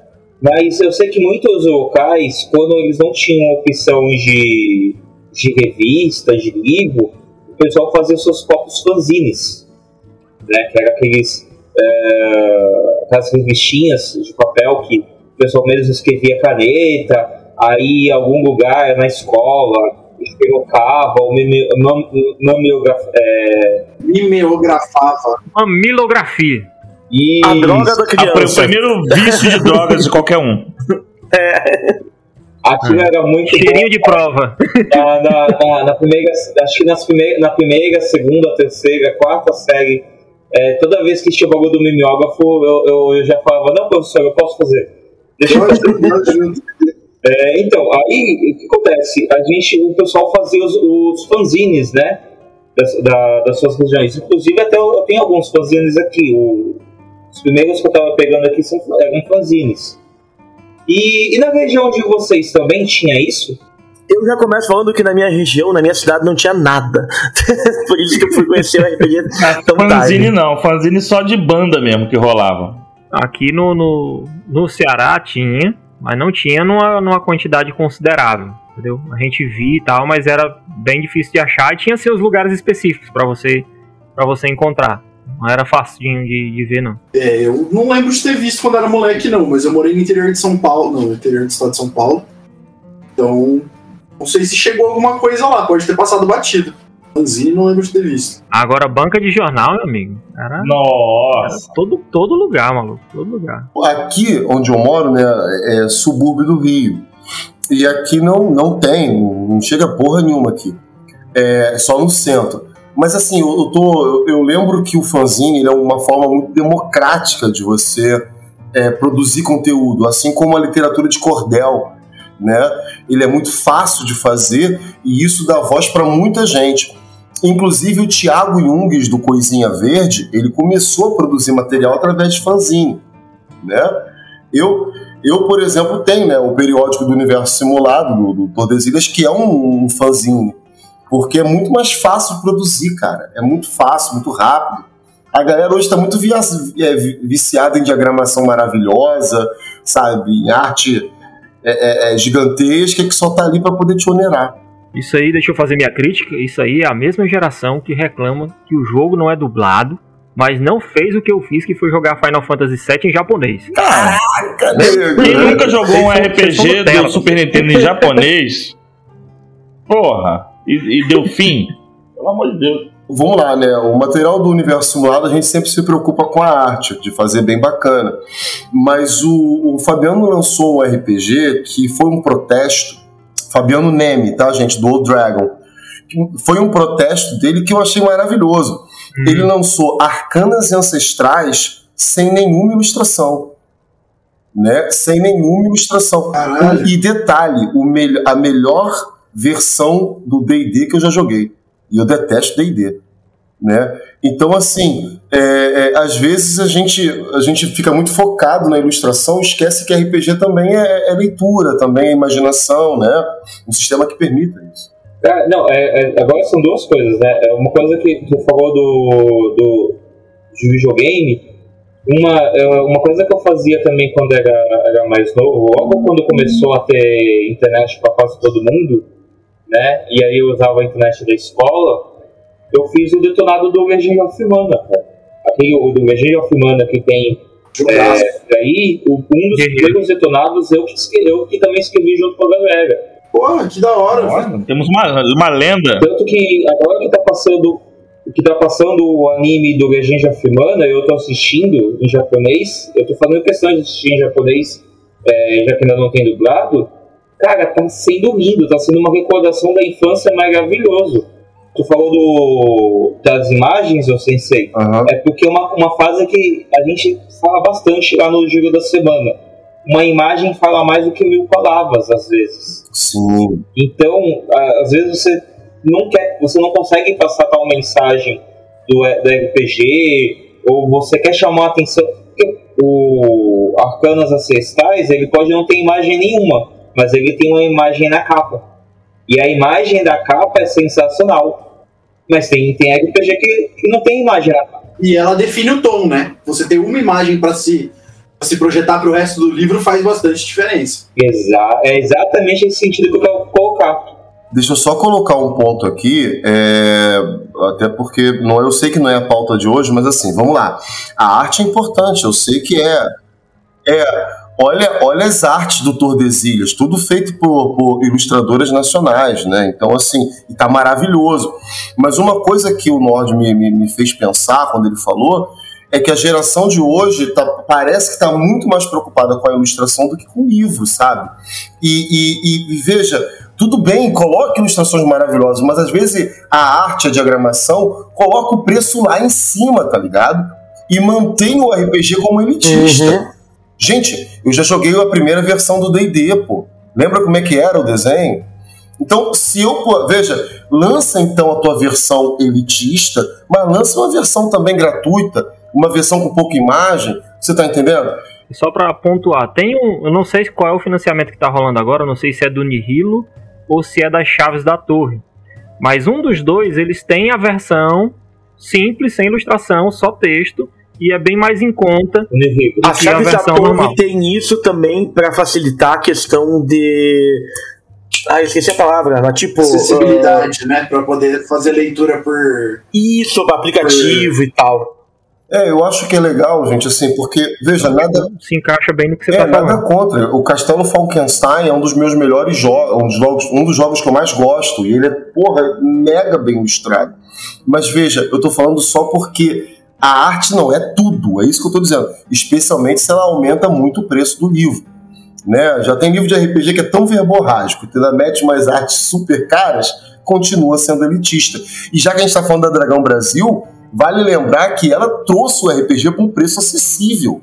Mas eu sei que muitos locais, quando eles não tinham opção de, de revista, de livro, o pessoal fazia seus próprios fanzines, né? Que eram aqueles, é, aquelas revistinhas de papel que o pessoal mesmo escrevia caneta, aí em algum lugar na escola esperocava ou mime- mam- mamiograf- é, Mimeografava. Uma milografia. E A droga da A- o criança. primeiro vício de drogas de qualquer um. aquilo era muito Cheirinho de prova. na, na, na, na primeira, acho que nas primeira, na primeira, segunda, terceira, quarta série, é, toda vez que tinha o bagulho do mimeógrafo, eu, eu, eu já falava, não, professor, eu posso fazer. Deixa eu fazer. É, então, aí o que acontece? A gente, o pessoal fazia os, os fanzines, né? Das, da- das suas regiões. Inclusive, até eu, eu tenho alguns fanzines aqui. O- os primeiros que eu tava pegando aqui são, eram fanzines. E, e na região de vocês também tinha isso? Eu já começo falando que na minha região, na minha cidade, não tinha nada. Por isso que eu fui conhecer o RPG tão fanzine tarde. não, fanzine só de banda mesmo que rolava. Aqui no, no, no Ceará tinha, mas não tinha numa, numa quantidade considerável. Entendeu? A gente via e tal, mas era bem difícil de achar e tinha seus lugares específicos pra você para você encontrar. Não era facinho de, de ver, não. É, eu não lembro de ter visto quando era moleque, não, mas eu morei no interior de São Paulo, não, no interior do estado de São Paulo. Então, não sei se chegou alguma coisa lá, pode ter passado batido. Fanzine não lembro de ter visto. Agora, banca de jornal, meu amigo, era, era Nossa. todo, todo lugar, maluco. Todo lugar. Aqui onde eu moro, né, é subúrbio do Rio. E aqui não, não tem, não chega porra nenhuma aqui. É só no centro. Mas assim, eu, tô, eu lembro que o fanzine é uma forma muito democrática de você é, produzir conteúdo, assim como a literatura de cordel. Né? Ele é muito fácil de fazer e isso dá voz para muita gente. Inclusive o Thiago Jungs do Coisinha Verde, ele começou a produzir material através de fanzine, né? Eu, eu por exemplo, tenho né, o periódico do Universo Simulado, do, do Tordesilhas, que é um, um fanzine, porque é muito mais fácil de produzir, cara. É muito fácil, muito rápido. A galera hoje está muito é, viciada em diagramação maravilhosa, sabe? Em arte é, é, é gigantesca que só tá ali para poder te onerar. Isso aí, deixa eu fazer minha crítica. Isso aí é a mesma geração que reclama que o jogo não é dublado, mas não fez o que eu fiz, que foi jogar Final Fantasy VII em japonês. Caraca, nego! Quem nunca jogou um RPG do Super Nintendo em japonês? Porra! E, e deu fim? Pelo amor de Deus. Vamos lá, né? O material do universo simulado a gente sempre se preocupa com a arte, de fazer bem bacana. Mas o, o Fabiano lançou um RPG que foi um protesto Fabiano Neme, tá, gente, do Old Dragon. Foi um protesto dele que eu achei maravilhoso. Hum. Ele lançou Arcanas Ancestrais sem nenhuma ilustração. Né? Sem nenhuma ilustração. Caralho. E detalhe, o me a melhor versão do D&D que eu já joguei. E eu detesto D&D. Né? Então, assim, é, é, às vezes a gente, a gente fica muito focado na ilustração esquece que RPG também é, é leitura, também é imaginação, né? Um sistema que permita isso. É, não, é, é, agora são duas coisas, né? Uma coisa que tu falou do, do de videogame, uma, uma coisa que eu fazia também quando era, era mais novo, logo quando começou a ter internet para quase todo mundo, né? E aí eu usava a internet da escola, eu fiz o detonado do Legend of Mana, cara. Aquele, o do Legend of Mana que tem. É, aí, o, um dos primeiros detonados eu que, eu que também escrevi junto com a galera. Porra, que da hora, velho. Temos uma, uma lenda. Tanto que agora que tá passando. Que tá passando o anime do Legend of Mana, eu tô assistindo em japonês. Eu tô fazendo questão de assistir em japonês, é, já que ainda não tem dublado. Cara, tá sendo lindo, tá sendo uma recordação da infância maravilhoso tu falou do, das imagens, eu sensei, uhum. é porque é uma, uma fase que a gente fala bastante lá no Giro da Semana. Uma imagem fala mais do que mil palavras, às vezes. Sim. Então, às vezes você não quer, você não consegue passar tal mensagem do, do RPG, ou você quer chamar a atenção. O Arcanas Ancestrais, ele pode não ter imagem nenhuma, mas ele tem uma imagem na capa. E a imagem da capa é sensacional. Mas tem, tem RPG que, que não tem imagem na capa. E ela define o tom, né? Você ter uma imagem para se, pra se projetar para o resto do livro faz bastante diferença. Exa é exatamente esse sentido que eu quero colocar. Deixa eu só colocar um ponto aqui, é, até porque não, eu sei que não é a pauta de hoje, mas assim, vamos lá. A arte é importante, eu sei que é. É, olha, olha as artes do Tordesilhas, tudo feito por, por ilustradoras nacionais, né? Então, assim, está maravilhoso. Mas uma coisa que o Nord me, me, me, fez pensar quando ele falou é que a geração de hoje tá, parece que está muito mais preocupada com a ilustração do que com o livro, sabe? E, e, e veja, tudo bem, coloque ilustrações maravilosas, mas às vezes a arte, a diagramação, coloca o preço lá em cima, tá ligado? E mantém o RPG como elitista. Uhum. Gente, eu já joguei a primeira versão do D&D, pô. Lembra como é que era o desenho? Então, se eu. Veja, lança então a tua versão elitista, mas lança uma versão também gratuita, uma versão com pouca imagem. Você tá entendendo? Só para pontuar, tem um. Eu não sei qual é o financiamento que tá rolando agora, não sei se é do Nihilo ou se é das Chaves da Torre. Mas um dos dois, eles têm a versão simples, sem ilustração, só texto, e é bem mais em conta. A chave da torre tem isso também para facilitar a questão de. Ah, esqueci a palavra, mas tipo. Acessibilidade, uh... né? Para poder fazer leitura por. Isso, para aplicativo por... e tal. É, eu acho que é legal, gente, assim, porque, veja, nada. Se encaixa bem no que você é, tá falando. nada contra. O Castelo Falkenstein é um dos meus melhores jogos, um dos jogos, um dos jogos que eu mais gosto. E ele é, porra, mega bem ilustrado. Mas veja, eu tô falando só porque a arte não é tudo, é isso que eu estou dizendo. Especialmente se ela aumenta muito o preço do livro. né? Já tem livro de RPG que é tão verborrágico, que ainda mete umas artes super caras, continua sendo elitista. E já que a gente está falando da Dragão Brasil, vale lembrar que ela trouxe o RPG para um preço acessível.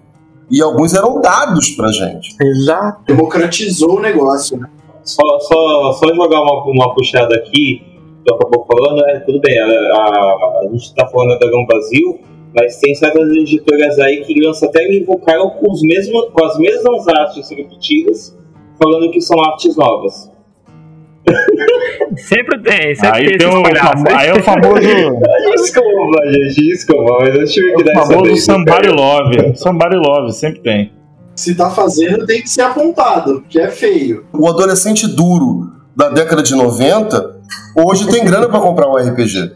E alguns eram dados pra gente. Exato. Democratizou o negócio, né? Só, só, só jogar uma, uma puxada aqui, que eu acabou falando, é tudo bem, a, a, a gente está falando da Dragão Brasil, mas tem certas editoras aí que lançam até caro com, os mesmos, com as mesmas artes repetidas, falando que são artes novas. Sempre tem, sempre Aí tem, tem o, famo- aí é o famoso, Desculpa, gente, desculpa, mas eu tive que o dar essa famoso vez. somebody love. Somebody love, sempre tem. Se tá fazendo, tem que ser apontado, que é feio. O adolescente duro da década de 90, hoje tem grana para comprar um RPG.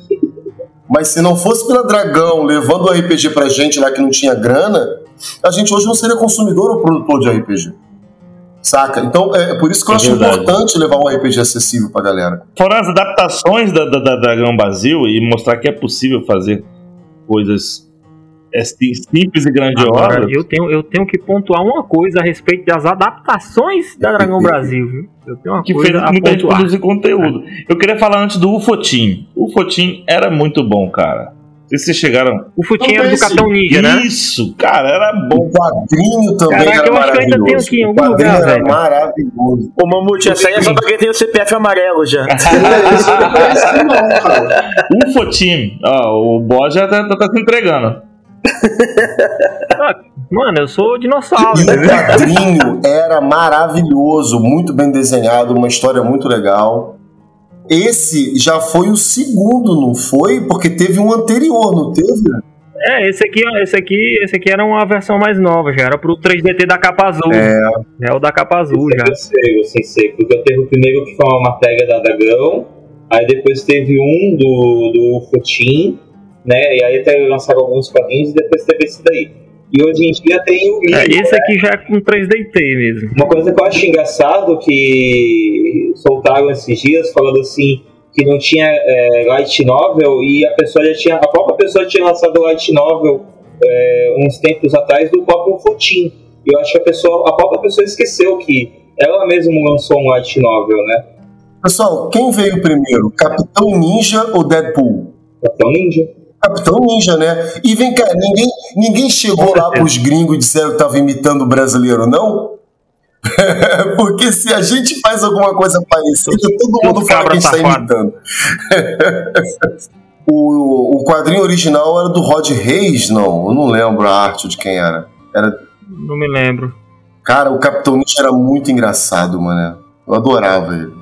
Mas se não fosse pela Dragão levando o RPG pra gente lá que não tinha grana, a gente hoje não seria consumidor ou produtor de RPG. Saca? Então é por isso que eu É acho verdade. importante levar um RPG acessível pra galera. Fora as adaptações da, da, da Dragão Brasil e mostrar que é possível fazer coisas é, sim- simples e grandiosas. Agora, eu tenho, eu tenho que pontuar uma coisa a respeito das adaptações da Dragão Brasil, viu? Eu tenho uma que coisa fez a muita gente pontuar. produzir conteúdo. Eu queria falar antes do UFOTIM. O UFOTIM era muito bom, cara. Não sei se vocês chegaram. O Futinho Não era do. Capitão Ninja, né? Isso, cara, era bom. O quadrinho também Caraca, era eu acho que eu ainda maravilhoso. tenho aqui em o algum quadrinho lugar, era velho. maravilhoso. Ô Mamute, essa aí é só pra quem tem o CPF amarelo já. Não, cara. UFOTIM. Ó, o boss já tá, tá- tá se entregando. Mano, eu sou dinossauro, E o quadrinho era maravilhoso, muito bem desenhado, uma história muito legal. Esse já foi o segundo, não foi? Porque teve um anterior, não teve? É, esse aqui, esse aqui, esse aqui era uma versão mais nova, já era pro 3DT da capa azul. É. É o da capa azul já. Eu sei, eu sei, sei, porque teve o primeiro que foi uma matéria da Dragão, aí depois teve um do, do Futim, né? E aí até lançaram alguns quadrinhos e depois teve esse daí. E hoje em dia tem o livro. É, esse aqui já é com 3DT mesmo. Uma coisa que eu acho engraçado que soltaram esses dias falando assim que não tinha é, light novel e a pessoa já tinha a própria pessoa tinha lançado light novel é, uns tempos atrás do próprio Futim. E eu acho que a pessoa a própria pessoa esqueceu que ela mesma lançou um light novel, né? Pessoal, quem veio primeiro? Capitão Ninja ou Deadpool? Capitão Ninja. Capitão Ninja, né? E vem cá, ninguém, ninguém chegou lá pros gringos e disseram que tava imitando o brasileiro, não? Porque se a gente faz alguma coisa parecida, todo mundo fala que a gente tá imitando. o, o quadrinho original era do Rod Reis, não? Eu não lembro a arte de quem era. Era Não me lembro. Cara, o Capitão Ninja era muito engraçado, mano. Eu adorava ele.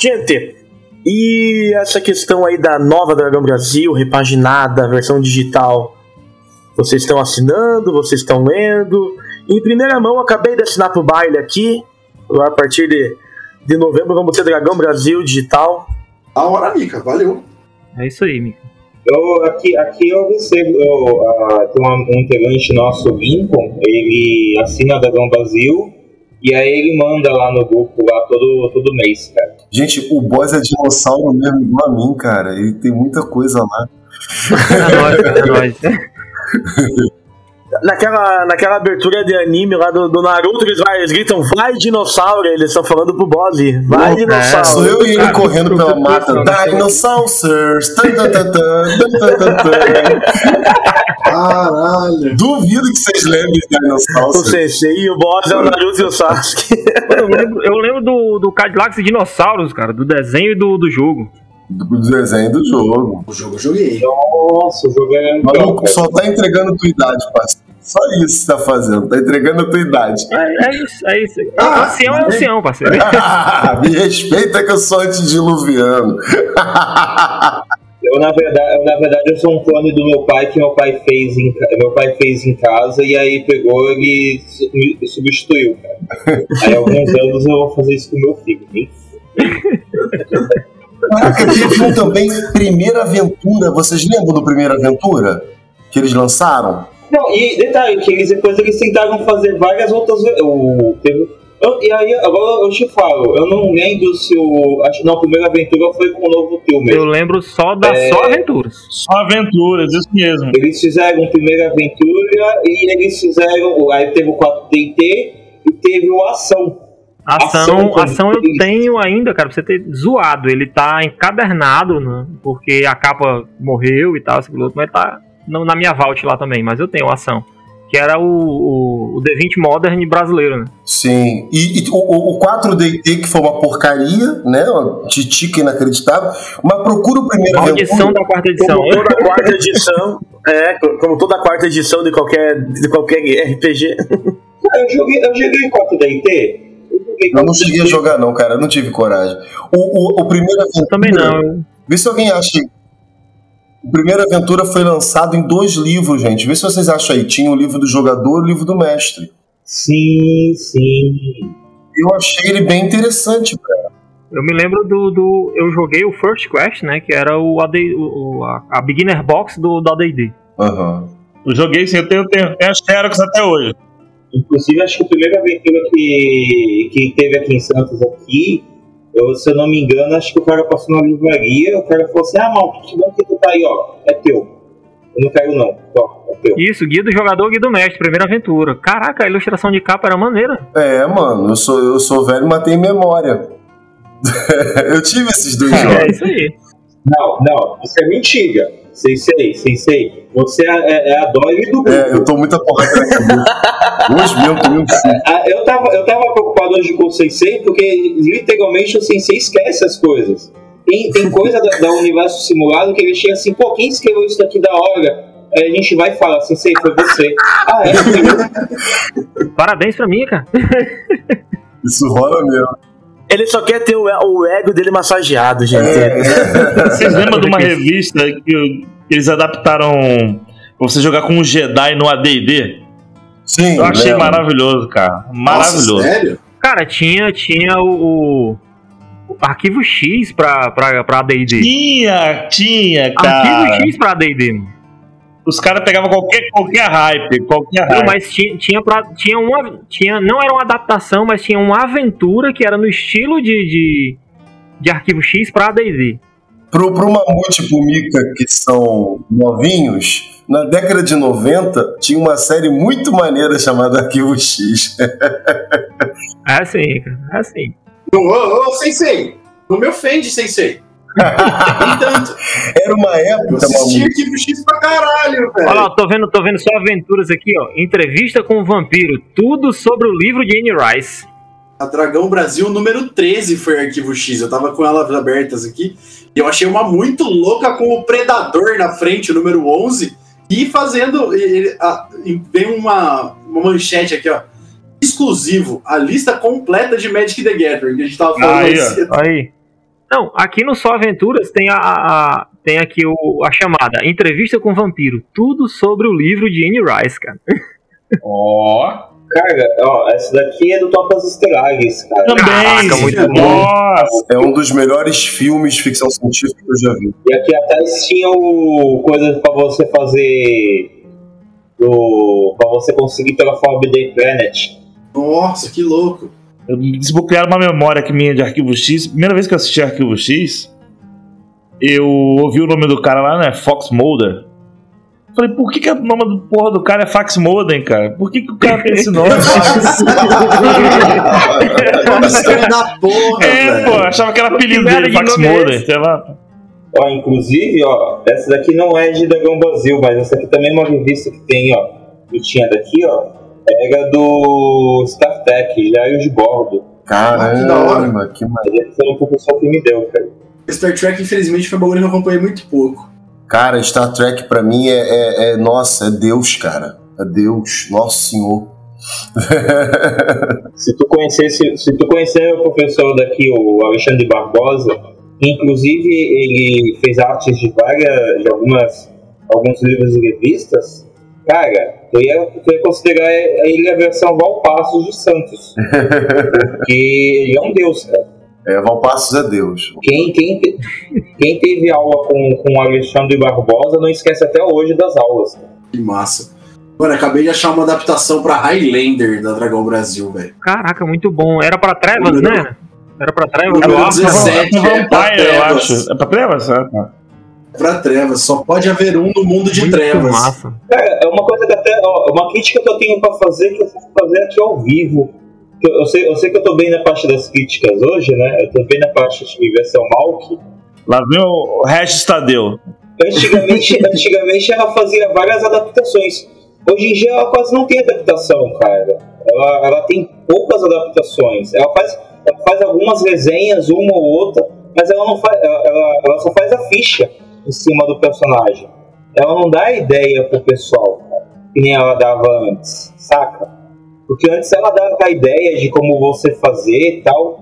Gente, e essa questão aí da nova Dragão Brasil, repaginada, versão digital, vocês estão assinando, vocês estão lendo? Em primeira mão, acabei de assinar pro baile aqui. A partir de, de novembro vamos ter Dragão Brasil digital. A hora, Mica, valeu. É isso aí, Mika. Eu, aqui, aqui eu recebo, eu, ah, tem uma- um integrante nosso, o Lincoln, ele assina a Dragão Brasil e aí ele manda lá no grupo lá todo, todo mês, cara. Gente, o boss é dinossauro mesmo, igual a mim, cara. Ele tem muita coisa lá. É nóis, é nóis. Naquela, naquela abertura de anime lá do, do Naruto, eles, vai, eles gritam, vai dinossauro, eles estão falando pro boss ali, vai Pô, dinossauro. Sou eu e ele Cara, correndo pela mata. Dinosaurs! Tan. Caralho. Duvido que vocês lembrem de O Dinosaurs. Sensei e o boss é o Naruto e o Sasuke. Eu lembro, eu lembro do, do Cadillacs e Dinossauros, cara, do desenho e do, do jogo. Do desenho do jogo. O jogo eu joguei. Nossa, o jogo é legal, Maluco, só tá entregando tua idade, parceiro. Só isso que tá fazendo. Tá entregando a tua idade. É, é isso, é isso. Ah, ancião é ancião, parceiro. Me respeita que eu sou antediluviano. Eu, na verdade, eu, na verdade, eu sou um clone do meu pai que meu pai fez em, meu pai fez em casa e aí pegou e me substituiu, cara. Aí alguns anos eu vou fazer isso com meu filho. Caraca, teve um também, Primeira Aventura. Vocês lembram do Primeira Aventura? Que eles lançaram? Não, e detalhe, que eles depois eles tentaram fazer várias outras. O, teve, Eu- e aí, agora eu te falo, eu não lembro se o. Acho que não, a primeira aventura foi com o novo filme. Eu lembro só da É. só aventuras. Só aventuras, isso mesmo. Eles fizeram a primeira aventura e eles fizeram. Aí teve o 4DT e teve o Ação. Ação Ação, eu três. tenho ainda, cara, pra você ter zoado. Ele tá encadernado, né? Porque a capa morreu e tal, esse piloto, mas tá no- na minha vault lá também. Mas eu tenho ação. Que era o, o, o D20 Modern brasileiro, né? Sim. E, e o, o- o 4DT, que foi uma porcaria, né? Uma titica inacreditável. Mas procura o primeiro Maldição da quarta edição. Como toda quarta edição. É, como toda quarta edição de qualquer, de qualquer RPG. Eu joguei, eu joguei 4DT. Eu joguei Eu não cheguei a jogar, não, cara. Eu não tive coragem. O, o, o primeiro aventura. Também não. Vê se alguém acha. O primeiro aventura foi lançado em dois livros, gente. Vê se vocês acham aí. Tinha o livro do jogador e o livro do mestre. Sim, sim. Eu achei ele bem interessante, cara. Eu me lembro do, do. Eu joguei o First Quest, né? Que era o, AD, o- a, a Beginner Box do, do ADD. Aham. Eu joguei sim, eu tenho, tenho, tenho as Xerox até hoje. Inclusive, acho que a primeira aventura que, que teve aqui em Santos, aqui, eu, se eu não me engano, acho que o cara passou na livraria, o cara falou assim, ah, mal, que bom que tu tá aí, ó, é teu. Eu não quero não, ó, é teu. Isso, Guia do Jogador, Guia do Mestre, primeira aventura. Caraca, a ilustração de capa era maneira. É, mano, eu sou, eu sou velho, mas tenho memória. eu tive esses dois É jogos. isso aí. Não, não, isso é mentira. Sei, sei, sei, sei. Você é, é, é a Dolly do grupo. É, eu tô muito na cabeça. Hoje mesmo, susto. Ah, eu, tava, eu tava preocupado hoje com o Sensei, porque literalmente o Sensei esquece as coisas. Tem, tem coisa da, da universo simulado que ele chega assim, pô, quem escreveu isso daqui da hora? Aí a gente vai e fala, Sensei, foi você. Ah, é? Parabéns pra mim, cara. Isso rola mesmo. Ele só quer ter o, o ego dele massageado, gente. Vocês lembram de uma revista que, eles adaptaram pra você jogar com um Jedi no AD&D? Sim, Eu achei lembro. maravilhoso, cara. Nossa, Maravilhoso. sério? Cara, tinha, tinha o, o- o arquivo X pra, pra, pra ADD. Tinha, tinha, cara. Arquivo X pra ADD. mano. Os caras pegavam qualquer, qualquer hype, qualquer Não, hype. mas tinha, tinha, pra, tinha uma. Tinha, não era uma adaptação, mas tinha uma aventura que era no estilo de, de, de arquivo X pra ADD. Pro, pro Mamute e pro Mika, que são novinhos, na década de 90 tinha uma série muito maneira chamada Arquivo X. É assim, cara. É assim. Ô, ô, ô, Sensei! Não me ofende, Sensei. Era uma Eu época, assisti Mamute. Arquivo X pra caralho, Olha velho. lá, tô vendo, tô vendo só aventuras aqui, ó. Entrevista com o vampiro. Tudo sobre o livro de Anne Rice. A Dragão Brasil número 13 foi Arquivo X. Eu tava com elas abertas aqui. E eu achei uma muito louca com o Predador na frente, o número 11. E fazendo. ele- a- vem uma, uma manchete aqui, ó. Exclusivo. A lista completa de Magic the Gathering. Que a gente tava falando Aí, cedo. Aí. Não, aqui no Só Aventuras tem a, a- tem aqui o, a chamada Entrevista com o Vampiro. Tudo sobre o livro de Anne Rice, cara. Ó. Cara, ó, essa daqui é do Topas Estelares, cara. Também. Caraca, muito bom. Nossa. É um dos melhores filmes de ficção científica que eu já vi. E aqui atrás tinha o coisa pra você fazer. Do, pra você conseguir Terraform Day Planet. Nossa, que louco. Eu desbloquearam uma memória aqui minha de Arquivo X. Primeira vez que eu assisti Arquivo X, eu ouvi o nome do cara lá, né? Fox Mulder. Falei, por que, que o nome do porra do cara é Fax Modem, cara? Por que, que o cara tem esse nome? Mistura da porra, é, velho. pô, achava que era apelido dele, de Fax é Modem, esse? sei lá. Ó, inclusive, ó, essa daqui não é de Dragão Brasil, mas essa aqui também é uma revista que tem, ó. Que tinha daqui, ó. Era do Star Trek, Diário de Bordo. Ah, que da hora. Caramba, que. Ele foi um professor que me deu, cara. Star Trek, infelizmente, foi um bagulho que eu acompanhei muito pouco. Cara, Star Trek pra mim é, é- é- Nossa, é Deus, cara. É Deus. Nosso Senhor. Se tu conhecesse, se tu conhecer o professor daqui, o Alexandre Barbosa, inclusive ele fez artes de várias, de algumas, alguns livros e revistas, cara, tu ia, tu ia considerar ele a versão Valpassos de Santos. Porque ele é um deus, cara. É, Valpassos é Deus. Quem, quem, te- quem teve aula com, Alexandre Barbosa não esquece até hoje das aulas. cara. Que massa. Mano, acabei de achar uma adaptação pra Highlander da Dragão Brasil, velho. Caraca, muito bom. Era pra Trevas, né? Era pra Trevas. Pra Arthur. 17, É é pra Vampire, eu trevas. acho. É pra trevas? É. Pra Trevas. Só pode haver um no mundo de Muito trevas. massa. Cara, é uma coisa que até. ó, Uma crítica que eu tenho pra fazer, que eu vou fazer aqui ao vivo. Eu eu sei, eu sei que eu tô bem na parte das críticas hoje, né? Eu tô bem na parte de versão Malk. Lá vem o Regis Tadeu. Antigamente, antigamente ela fazia várias adaptações. Hoje em dia ela quase não tem adaptação, cara. Ela, ela tem poucas adaptações. Ela faz, ela faz algumas resenhas, uma ou outra, mas ela não faz. Ela, ela- só faz a ficha em cima do personagem. Ela não dá ideia pro pessoal, que nem ela dava antes, saca? Porque antes ela dava a ideia de como você fazer e tal.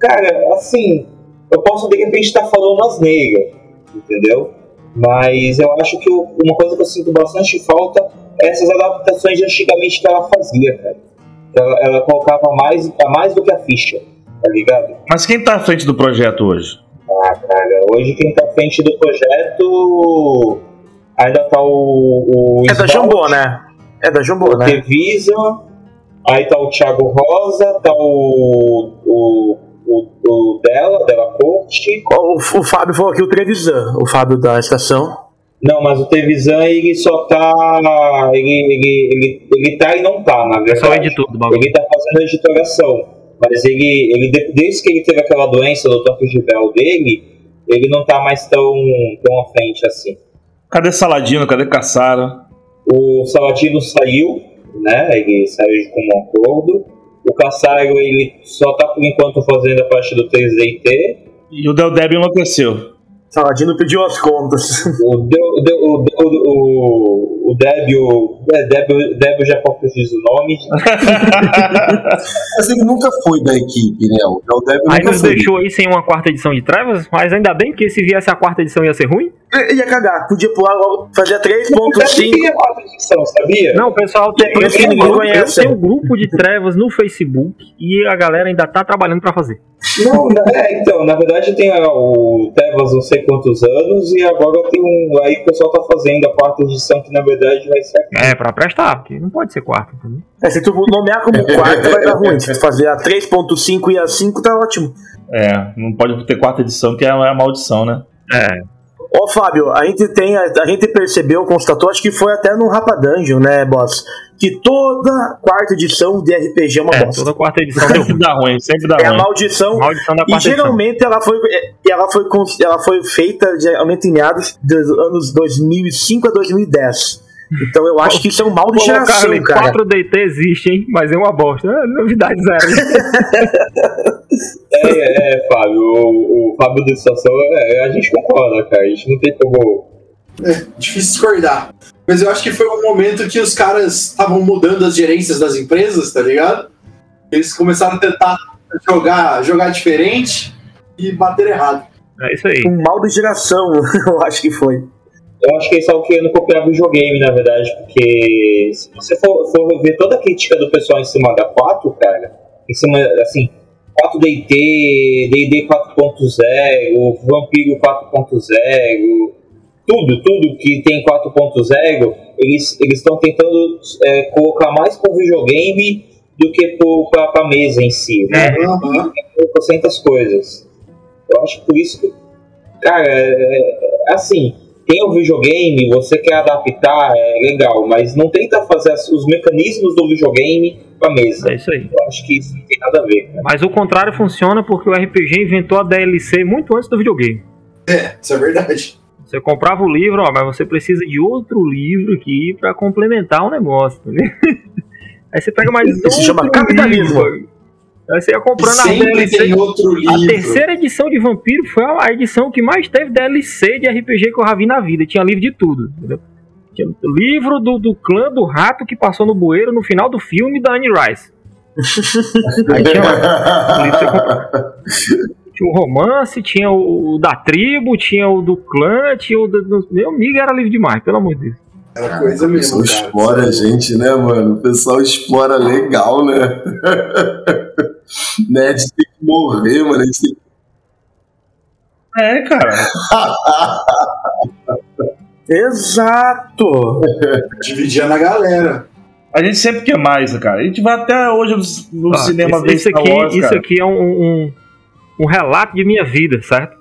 Cara, assim, eu posso de repente estar falando asneira, entendeu? Mas eu acho que o- uma coisa que eu sinto bastante falta é essas adaptações de antigamente que ela fazia, cara. Ela, ela colocava mais, a mais do que a ficha, tá ligado? Mas quem tá à frente do projeto hoje? Ah, cara, hoje quem tá à frente do projeto ainda tá o. o É da Jambô, né? É da Jambô, o né? Tevision, aí tá o Thiago Rosa, tá o. o, o, o dela, dela Corte. O, o Fábio falou aqui o Trevisan, o Fábio da estação. Não, mas o Tevisan ele só tá. Ele, ele, ele, ele tá e não tá, na É só verdade. editor do bagulho. Ele tá fazendo a editoração. Mas ele, ele, de- desde que ele teve aquela doença do toque de Bell dele, ele não tá mais tão, tão à frente assim. Cadê Saladino? Cadê Caçara? O Saladino saiu, né? Ele saiu de comum acordo. O Caçaro, ele só tá por enquanto fazendo a parte do 3DT. E o Del Deb enlouqueceu. Saladino pediu as contas. O, Del- o, Del- o, o, o, o Débio. É, Débio, Débio já diz o nome. Mas ele nunca foi da equipe, né? O Deb Aí nunca nos foi. deixou aí sem uma quarta edição de Trevas, mas ainda bem que se viesse a quarta edição ia ser ruim. Ia cagar, podia pular logo, fazia 3.5. Tem a quarta edição, sabia? Não, o pessoal tem, um ninguém grupo, conhece. tem um grupo de Trevas no Facebook e a galera ainda tá trabalhando pra fazer. Não, na- é, então, na verdade tem o Tevas não sei quantos anos e agora tem um. Aí o pessoal tá fazendo a quarta edição que na verdade vai ser. É, pra prestar, porque não pode ser quarta, entendeu? É, se tu nomear como quarto, vai dar ruim. Se tu fazer a 3.5 e a 5, tá ótimo. É, não pode ter quarta edição, que é a maldição, né? É. Ô Fábio, a gente tem. A, a gente percebeu, constatou, acho que foi até no Rapa Dungeon, né, boss? Que toda quarta edição de RPG é uma É, bosta. toda quarta edição Sempre dá ruim, sempre dá É a ruim. maldição. Maldição da E edição. geralmente ela foi, ela, foi, ela foi feita geralmente em meados dos anos 2005 a 2010. Então eu acho que isso é um mal de geração, Carly, cara. 4DT existe, hein? Mas é uma bosta. É, novidade zero. É, é, é, Fábio, o, o Fábio da situação, é, a gente concorda, cara. A gente não tem como. É, difícil discordar. Mas eu acho que foi um momento que os caras estavam mudando as gerências das empresas, tá ligado? Eles começaram a tentar jogar, jogar diferente e bater errado. É isso aí. Um mal de geração, eu acho que foi. Eu acho que eles estavam querendo copiar videogame, na verdade, porque se você for, for ver toda a crítica do pessoal em cima da 4, cara, em cima, assim, 4DT, DD 4.0, Vampiro 4.0, tudo, tudo que tem 4.0, eles estão tentando é, colocar mais pro videogame do que pro, pra, pra mesa em si. né? Trocentas coisas. Eu acho que por isso que, cara, é, é, assim, tem o videogame, você quer adaptar, é legal, mas não tenta fazer os mecanismos do videogame pra mesa. É isso aí. Eu acho que isso não tem nada a ver, cara. Mas o contrário funciona porque o RPG inventou a DLC muito antes do videogame. É, isso é verdade. Você comprava o livro, ó, mas você precisa de outro livro aqui pra complementar o negócio, entendeu? Aí você pega mais Isso se chama capitalismo. livro. Aí você ia comprando Sempre DLC. tem outro A livro. terceira edição de Vampiro foi a edição que mais teve DLC de RPG que eu já vi na vida. Tinha livro de tudo, entendeu? Tinha livro do, do clã do rato que passou no bueiro no final do filme da Anne Rice. Aí tinha compra. Tinha o romance, tinha o, o da tribo, tinha o do clã, tinha o do, do- Meu amigo era livre demais, pelo amor de Deus. Era coisa O pessoal mesmo, cara. explora a gente, né, mano? O pessoal explora legal, né? né? A gente tem que morrer, mano. Tem que... É, cara. Exato! Dividia na galera. A gente sempre quer mais, cara. A gente vai até hoje no, no Ah, cinema isso, ver isso aqui, Wars, isso aqui é um, um, um relato de minha vida, certo?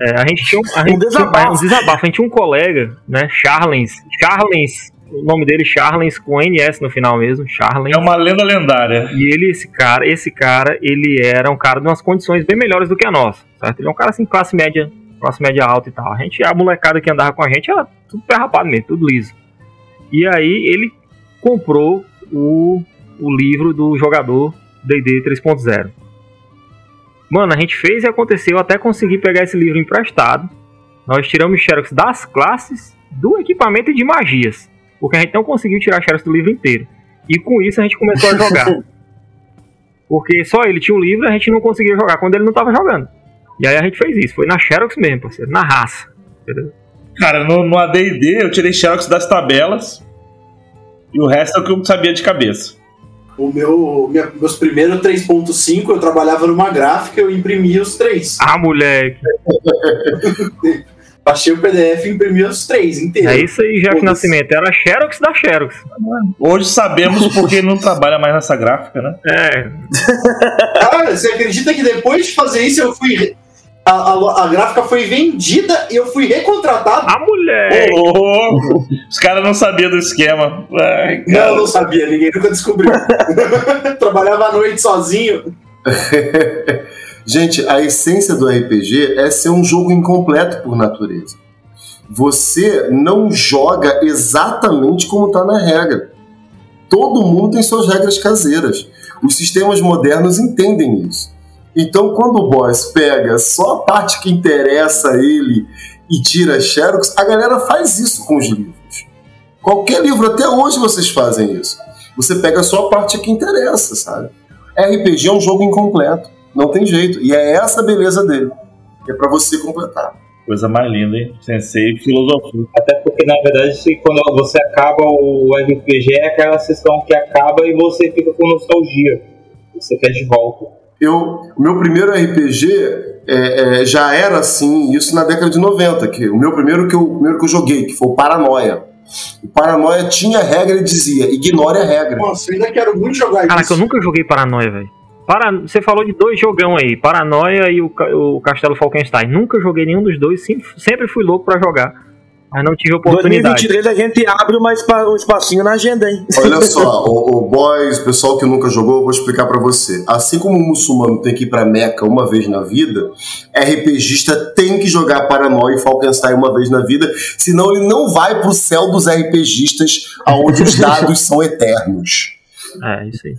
É, a gente tinha um, a gente tinha- desabafo. é, um desabafo. A gente tinha um colega, né? Charlens. Charlens. O nome dele Charlens com NS no final mesmo. Charlens. É uma lenda lendária. E ele, esse cara, esse cara, ele era um cara de umas condições bem melhores do que a nossa, certo? Ele é um cara assim, classe média, classe média alta e tal. A gente, a molecada que andava com a gente era tudo perrapado mesmo, tudo liso. E aí ele comprou o, o livro do jogador D&D 3.0. Mano, a gente fez e aconteceu até conseguir pegar esse livro emprestado. Nós tiramos xerox das classes, do equipamento e de magias. Porque a gente não conseguiu tirar xerox do livro inteiro. E com isso a gente começou a jogar. Porque só ele tinha um livro e a gente não conseguia jogar quando ele não tava jogando. E aí a gente fez isso. Foi na Xerox mesmo, parceiro. Na raça. Entendeu? Cara, no, no AD&D eu tirei xerox das tabelas e o resto é o que eu sabia de cabeça. O meu, minha- meus primeiros 3.5, eu trabalhava numa gráfica, eu imprimia os três. Ah, moleque. Baixei o PDF e imprimia os três inteiros. É isso aí, Jeff Foda-se. Nascimento. Era Xerox da Xerox. Hoje sabemos porque ele não trabalha mais nessa gráfica, né? É. Cara, você acredita que depois de fazer isso eu fui. A, a- a gráfica foi vendida e eu fui recontratado? Ah, moleque. Ô, louco! Os caras não sabiam do esquema. Ai, Não, não sabia, ninguém nunca descobriu. Trabalhava à noite sozinho. Gente, a essência do RPG é ser um jogo incompleto por natureza. Você não joga exatamente como está na regra. Todo mundo tem suas regras caseiras. Os sistemas modernos entendem isso. Então, quando o boss pega só a parte que interessa a ele e tira xerox, a galera faz isso com os livros. Qualquer livro, até hoje vocês fazem isso. Você pega só a parte que interessa, sabe? RPG é um jogo incompleto. Não tem jeito. E é essa a beleza dele. É pra você completar. Coisa mais linda, hein? Sensei filosofia. Até porque, na verdade, se quando você acaba o RPG, é aquela sessão que acaba e você fica com nostalgia. Você quer de volta. Eu, o meu primeiro RPG é, é, já era assim, isso na década de 90. Que o meu primeiro que eu, o primeiro que eu joguei, que foi o Paranoia. O Paranoia tinha regra e dizia: ignore a regra. Nossa, eu ainda quero muito jogar Caraca, isso. eu nunca joguei Paranoia, velho. Para... Você falou de dois jogão aí, Paranoia e o, o Castelo Falkenstein. Nunca joguei nenhum dos dois, sim- sempre fui louco pra jogar. Mas não tive oportunidade. 2023 a gente abre espa- um espacinho na agenda, hein? Olha só, o, o boys, o pessoal que nunca jogou, eu vou explicar pra você. Assim como o muçulmano tem que ir pra Meca uma vez na vida, RPGista tem que jogar Paranoia e Falkenstein uma vez na vida, senão ele não vai pro céu dos RPGistas, aonde os dados são eternos. É, isso aí.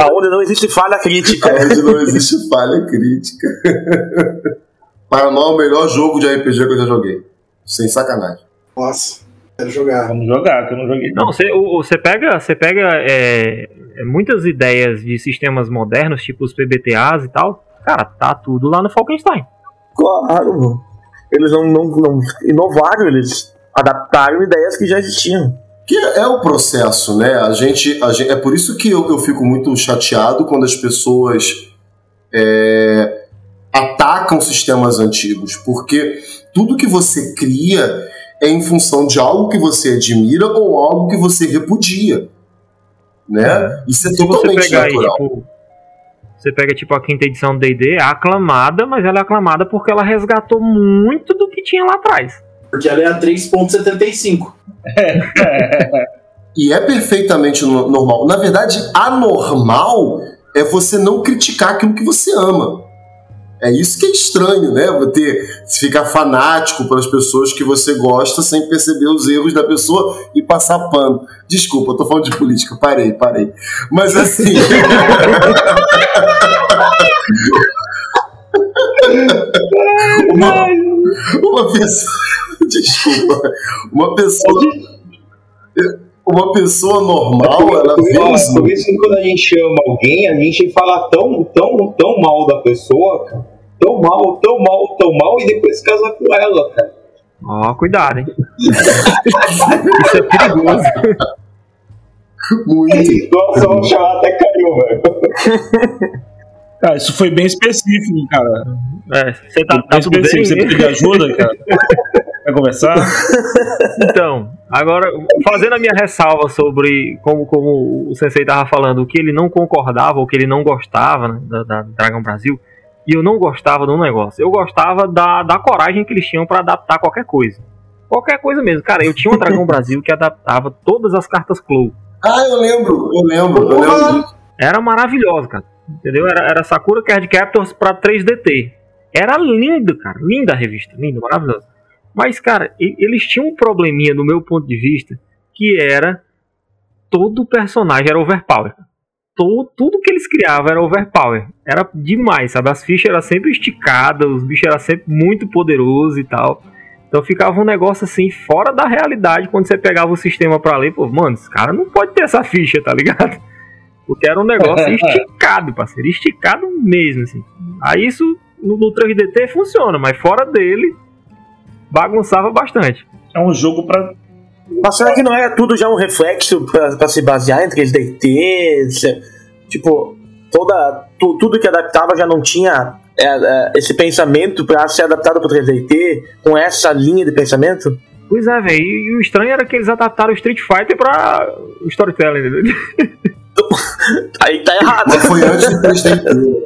Aonde não existe falha crítica. Onde não existe falha crítica. Paranoia é o melhor jogo de RPG que eu já joguei. Sem sacanagem. Nossa, quero jogar. Vamos jogar, que eu não joguei. Não, você pega, você pega é, é, muitas ideias de sistemas modernos, tipo os PBTAs e tal. Cara, tá tudo lá no Falkenstein. Claro. Eles não, não, não inovaram, eles adaptaram ideias que já existiam. Que é o processo, né? A gente, a gente- é por isso que eu, eu fico muito chateado quando as pessoas é, atacam sistemas antigos, porque tudo que você cria é em função de algo que você admira ou algo que você repudia, né? Isso é Se você totalmente pegar aí, natural. tipo. Você pega tipo a quinta edição do D&D, é aclamada, mas ela é aclamada porque ela resgatou muito do que tinha lá atrás. Porque ela é a 3.75. E é perfeitamente no- normal. Na verdade, anormal é você não criticar aquilo que você ama. É isso que é estranho, né? Você ficar fanático pelas pessoas que você gosta sem perceber os erros da pessoa e passar pano. Desculpa, eu tô falando de política, parei, parei. Mas assim. uma, uma pessoa. Desculpa. Uma pessoa. Uma pessoa normal, ela vê os por isso que quando a gente chama alguém, a gente fala tão, tão, tão mal da pessoa, cara. Tão mal, tão mal, tão mal, e depois casa com ela, cara. Ó, cuidado, hein? Isso é perigoso. muito. Nossa, o chamar até caiu, velho. Cara, isso foi bem específico, cara. É, você tá, tá bem específico. Você bem? pediu ajuda, cara? Vai conversar? Então, agora, fazendo a minha ressalva sobre como, como o Sensei tava falando, o que ele não concordava, o que ele não gostava né, da, da Dragon Brasil, e eu não gostava de um negócio. Eu gostava da, da coragem que eles tinham para adaptar qualquer coisa. Qualquer coisa mesmo. Cara, eu tinha um Dragão Brasil que adaptava todas as cartas Clow. Ah, eu lembro, eu lembro, eu lembro. Era maravilhoso, cara. Entendeu? Era, era Sakura Card Captors pra 3DT. Era lindo, cara. Linda a revista. Linda, maravilhosa. Mas, cara, eles tinham um probleminha, do meu ponto de vista, que era todo personagem era overpower. Todo, tudo que eles criavam era overpower. Era demais, sabe? As fichas eram sempre esticadas, os bichos eram sempre muito poderosos e tal. Então ficava um negócio assim, fora da realidade, quando você pegava o sistema pra ler, pô, mano, esse cara não pode ter essa ficha, tá ligado? Porque era um negócio esticado, parceiro, esticado mesmo, assim. Aí isso no, no 3DT funciona, mas fora dele, bagunçava bastante. É um jogo pra. Mas será que não era tudo já um reflexo pra, pra se basear em 3DT? Se- Tipo, toda, tu- tudo que adaptava já não tinha é, é, esse pensamento pra ser adaptado pro 3DT com essa linha de pensamento? Pois é, velho, e, e o estranho era que eles adaptaram o Street Fighter pra o storytelling, entendeu? Aí tá errado. Mas foi antes do 3DT.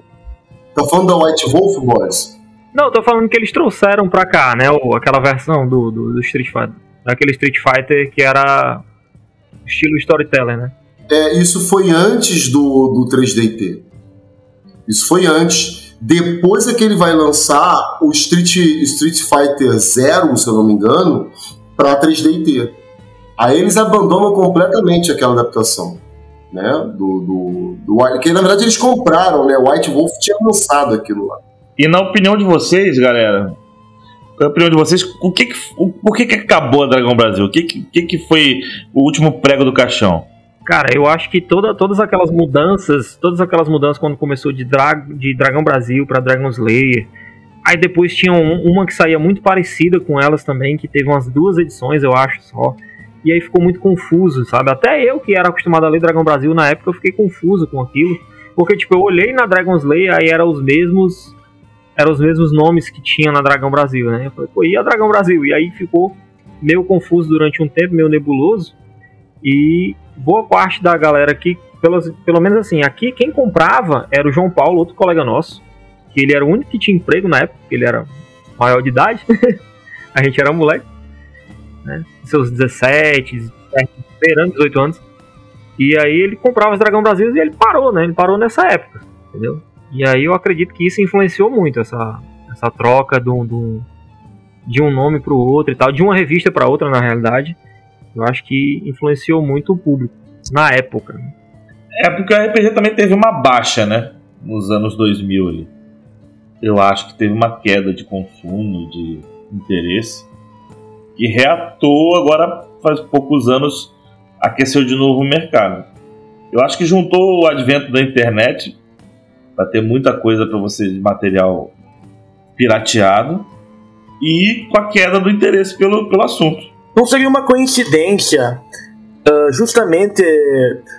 Tá falando da White Wolf, boys? Não, tô falando que eles trouxeram pra cá, né, aquela versão do, do, do Street Fighter. Daquele Street Fighter que era estilo storytelling, né? É, isso foi antes do, do 3DT. Isso foi antes. Depois é que ele vai lançar o Street, Street Fighter Zero, se eu não me engano, para 3DT. Aí eles abandonam completamente aquela adaptação. Né? Do, do, do que na verdade eles compraram, né? White Wolf tinha lançado aquilo lá. E na opinião de vocês, galera, na opinião de vocês, o que que, o, por que, que acabou a Dragão Brasil? O que, que, que foi o último prego do caixão? Cara, eu acho que toda, todas aquelas mudanças, todas aquelas mudanças quando começou de, Dra de Dragão Brasil pra Dragon Slayer, aí depois tinha um- uma que saía muito parecida com elas também, que teve umas duas edições, eu acho, só. E aí ficou muito confuso, sabe? Até eu que era acostumado a ler Dragão Brasil na época, eu fiquei confuso com aquilo. Porque, tipo, eu olhei na Dragon Slayer, aí eram os mesmos. Eram os mesmos nomes que tinha na Dragão Brasil, né? Eu falei, pô, e a Dragão Brasil? E aí ficou meio confuso durante um tempo, meio nebuloso. E boa parte da galera aqui, pelo, pelo menos assim, aqui quem comprava era o João Paulo, outro colega nosso, que ele era o único que tinha emprego na época, ele era maior de idade, a gente era moleque, né? Seus 17, esperando 18 anos. E aí ele comprava os Dragão Brasil e ele parou, né? Ele parou nessa época, entendeu? E aí eu acredito que isso influenciou muito essa, essa troca do, do, de um nome pro outro e tal, de uma revista para outra na realidade. Eu acho que influenciou muito o público na época. É porque o RPG também teve uma baixa, né? Nos anos 2000 ali. Eu acho que teve uma queda de consumo, de interesse. E reatou agora, faz poucos anos, aqueceu de novo o mercado. Eu acho que juntou o advento da internet para ter muita coisa para você de material pirateado e com a queda do interesse pelo, pelo assunto. Não seria uma coincidência, ah, justamente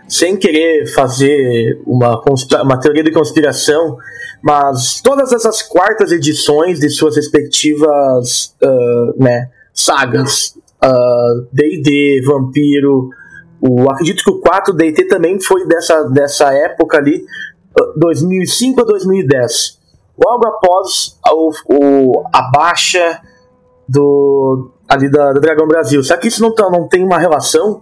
sem querer fazer uma, uma teoria de conspiração, mas todas essas quartas edições de suas respectivas ah, né, sagas, ah, D&D, Vampiro, o, acredito que o 4 D&T também foi dessa, dessa época ali, 2005 a 2010. Logo após a, o, a baixa do ali da, da Dragão Brasil. Será que isso não, tá- não tem uma relação?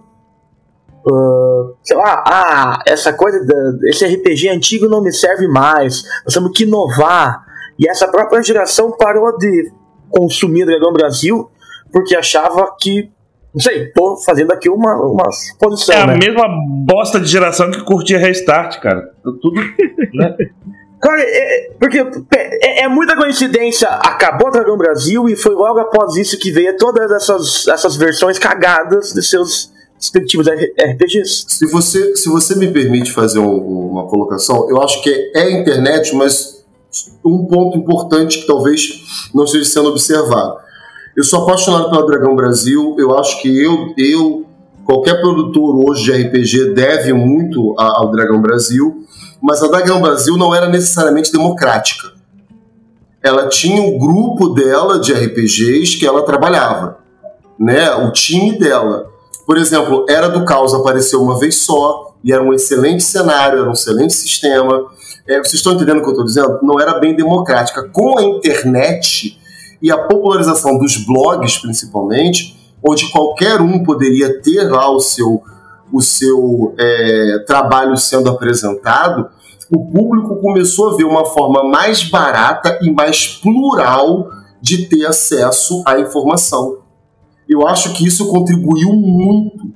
Ah, sei lá, ah, essa coisa, da, esse RPG antigo não me serve mais, nós temos que inovar. E essa própria geração parou de consumir Dragão Brasil porque achava que. Não sei, tô fazendo aqui uma, uma suposição, É a né? mesma bosta de geração que curtia Restart, cara. Tudo. né? Cara, é, porque é, é muita coincidência. Acabou o Dragão Brasil e foi logo após isso que veio todas essas, essas versões cagadas de seus respectivos RPGs. Se você, se você me permite fazer um- uma colocação, eu acho que é a internet, mas um ponto importante que talvez não esteja sendo observado. Eu sou apaixonado pela Dragão Brasil, eu acho que eu, eu qualquer produtor hoje de RPG deve muito ao Dragão Brasil, mas a Dragão Brasil não era necessariamente democrática. ela tinha o grupo dela de RPGs que ela trabalhava, né? O time dela. Por exemplo, Era do Caos apareceu uma vez só e era um excelente cenário, era um excelente sistema. É, vocês estão entendendo o que eu estou dizendo? Não era bem democrática. Com a internet e a popularização dos blogs, principalmente, onde qualquer um poderia ter lá o seu, o seu é, trabalho sendo apresentado, o público começou a ver uma forma mais barata e mais plural de ter acesso à informação. Eu acho que isso contribuiu muito,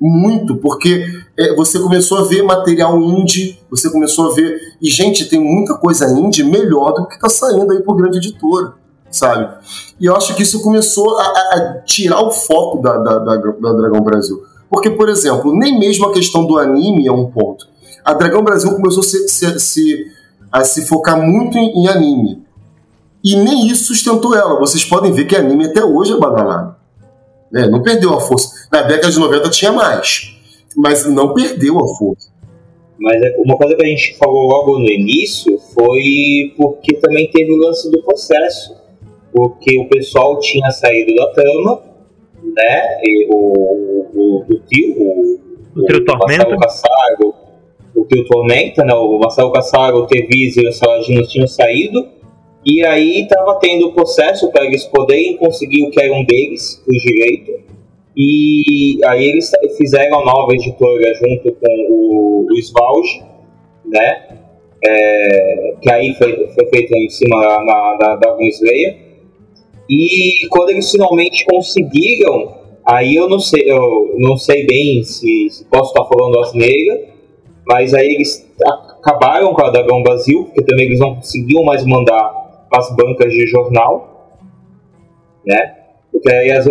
muito, porque é, você começou a ver material indie, você começou a ver. E, gente, tem muita coisa indie melhor do que está saindo aí por grande editora, sabe? E eu acho que isso começou a, a tirar o foco da, da, da, da Dragão Brasil. Porque, por exemplo, nem mesmo a questão do anime é um ponto a Dragão Brasil começou a se, se, se, a se focar muito em, em, anime. E nem isso sustentou ela. Vocês podem ver que anime até hoje é badalado. É, não perdeu a força. Na década de 90 tinha mais, mas não perdeu a força. Mas é, uma coisa que a gente falou logo no início foi porque também teve o lance do processo. Porque o pessoal tinha saído da trama, né? E o, o, o tio, o, o, o Tormenta. Caçago, o que o Tormenta, né, o Marcelo Cassaro, o Tevis e o Saladinos tinham saído, e aí estava tendo o processo para eles poderem conseguir o que era um deles, o direito, e aí eles fizeram a nova editora junto com o, o Svalge, né, é, que aí foi, foi feito em cima na, da, da Slayer, e quando eles finalmente conseguiram, aí eu não sei, eu não sei bem se, se posso estar falando asneira, mas aí eles acabaram com a Dragão Brasil, porque também eles não conseguiam mais mandar para as bancas de jornal, né? Porque aí as,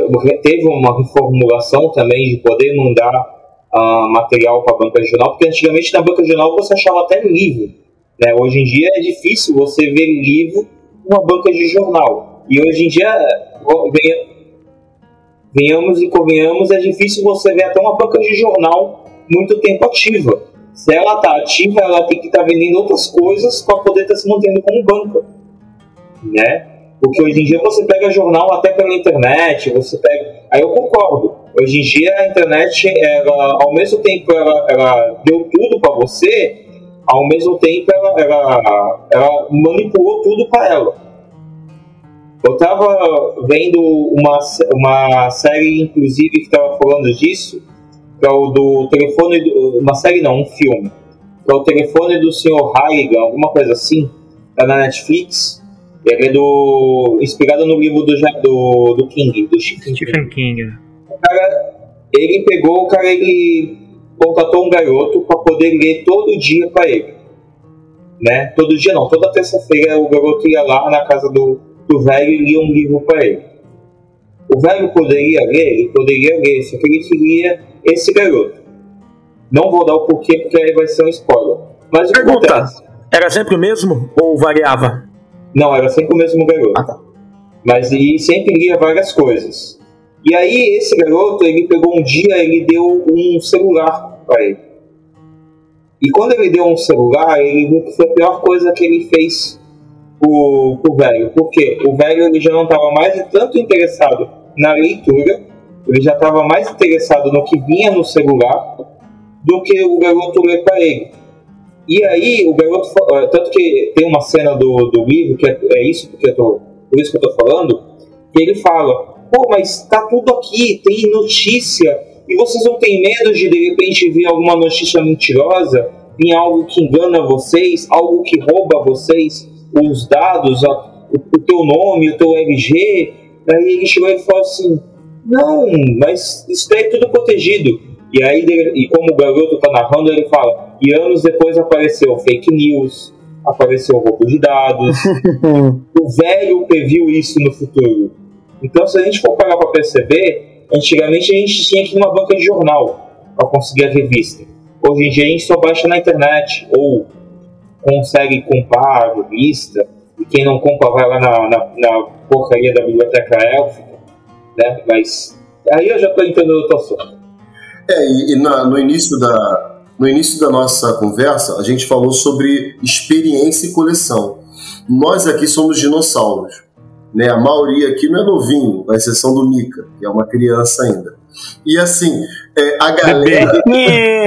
teve uma reformulação também de poder mandar uh, material para a banca de jornal, porque antigamente na banca de jornal você achava até livro. Né? Hoje em dia é difícil você ver livro numa banca de jornal. E hoje em dia, venhamos e convenhamos, é difícil você ver até uma banca de jornal muito tempo ativa. Se ela está ativa, ela tem que estar tá vendendo outras coisas para poder estar tá se mantendo como banca, né? Porque hoje em dia você pega jornal até pela internet, você pega. Aí eu concordo. Hoje em dia a internet, ela, ao mesmo tempo ela, ela deu tudo para você, ao mesmo tempo ela, ela, ela manipulou tudo para ela. Eu estava vendo uma, uma série, inclusive, que estava falando disso, que é o do telefone, do, uma série não, um filme, que é o telefone do Sr. Halligan, alguma coisa assim, tá na Netflix. Ele é do. inspirado no livro do, do, do King, do Stephen, Stephen King. O cara, ele pegou, o cara, ele contratou um garoto para poder ler todo dia para ele. Né? Todo dia não, toda terça-feira o garoto ia lá na casa do, do velho e lia um livro para ele. O velho poderia ler, ele poderia ler, só que ele queria esse garoto. Não vou dar o porquê, porque aí vai ser um spoiler. Mas o Pergunta, acontece? era sempre o mesmo ou variava? Não, era sempre o mesmo garoto. Ah, tá. Mas ele sempre lia várias coisas. E aí esse garoto, ele pegou um dia, ele deu um celular para ele. E quando ele deu um celular, ele viu que foi a pior coisa que ele fez pro velho. Porque o velho ele já não estava mais tanto interessado na leitura ele já estava mais interessado no que vinha no celular do que o garoto ler para ele. E aí, o garoto. Eh, tanto que tem uma cena do, do livro, que é, é isso, porque eu tô, por isso que eu tô falando, que ele fala: pô, mas tá tudo aqui, tem notícia, e vocês não têm medo de de repente vir alguma notícia mentirosa, vir algo que engana vocês, algo que rouba vocês, os dados, o, teu nome, o teu RG? Aí ele chegou e falou assim: não, mas isso daí é tudo protegido. E aí, e como o garoto tá narrando, ele fala: e anos depois apareceu fake news, apareceu roubo de dados. o velho previu isso no futuro. Então, se a gente for parar para perceber, antigamente a gente tinha que ir numa banca de jornal para conseguir a revista. Hoje em dia a gente só baixa na internet ou consegue comprar a revista. E quem não compra vai lá na, na, na porcaria da biblioteca élfica né? Mas aí eu já estou entendendo o teu assunto. É, e, e na, no início da no início da nossa conversa a gente falou sobre experiência e coleção. Nós aqui somos dinossauros. Né? A maioria aqui não é novinho, com exceção do Mika, que é uma criança ainda. E assim, é, a galera,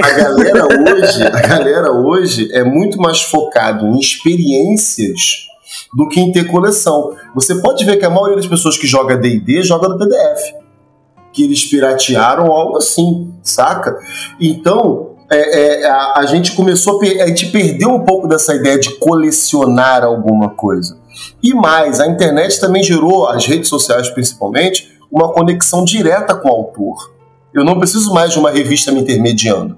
a galera hoje, a galera hoje é muito mais focado em experiências do que em ter coleção. Você pode ver que a maioria das pessoas que joga D&D joga no PDF, que eles piratearam algo assim, saca? Então, é, é, a, a, gente começou a, a gente perdeu um pouco dessa ideia de colecionar alguma coisa. E mais, a internet também gerou, as redes sociais principalmente, uma conexão direta com o autor. Eu não preciso mais de uma revista me intermediando.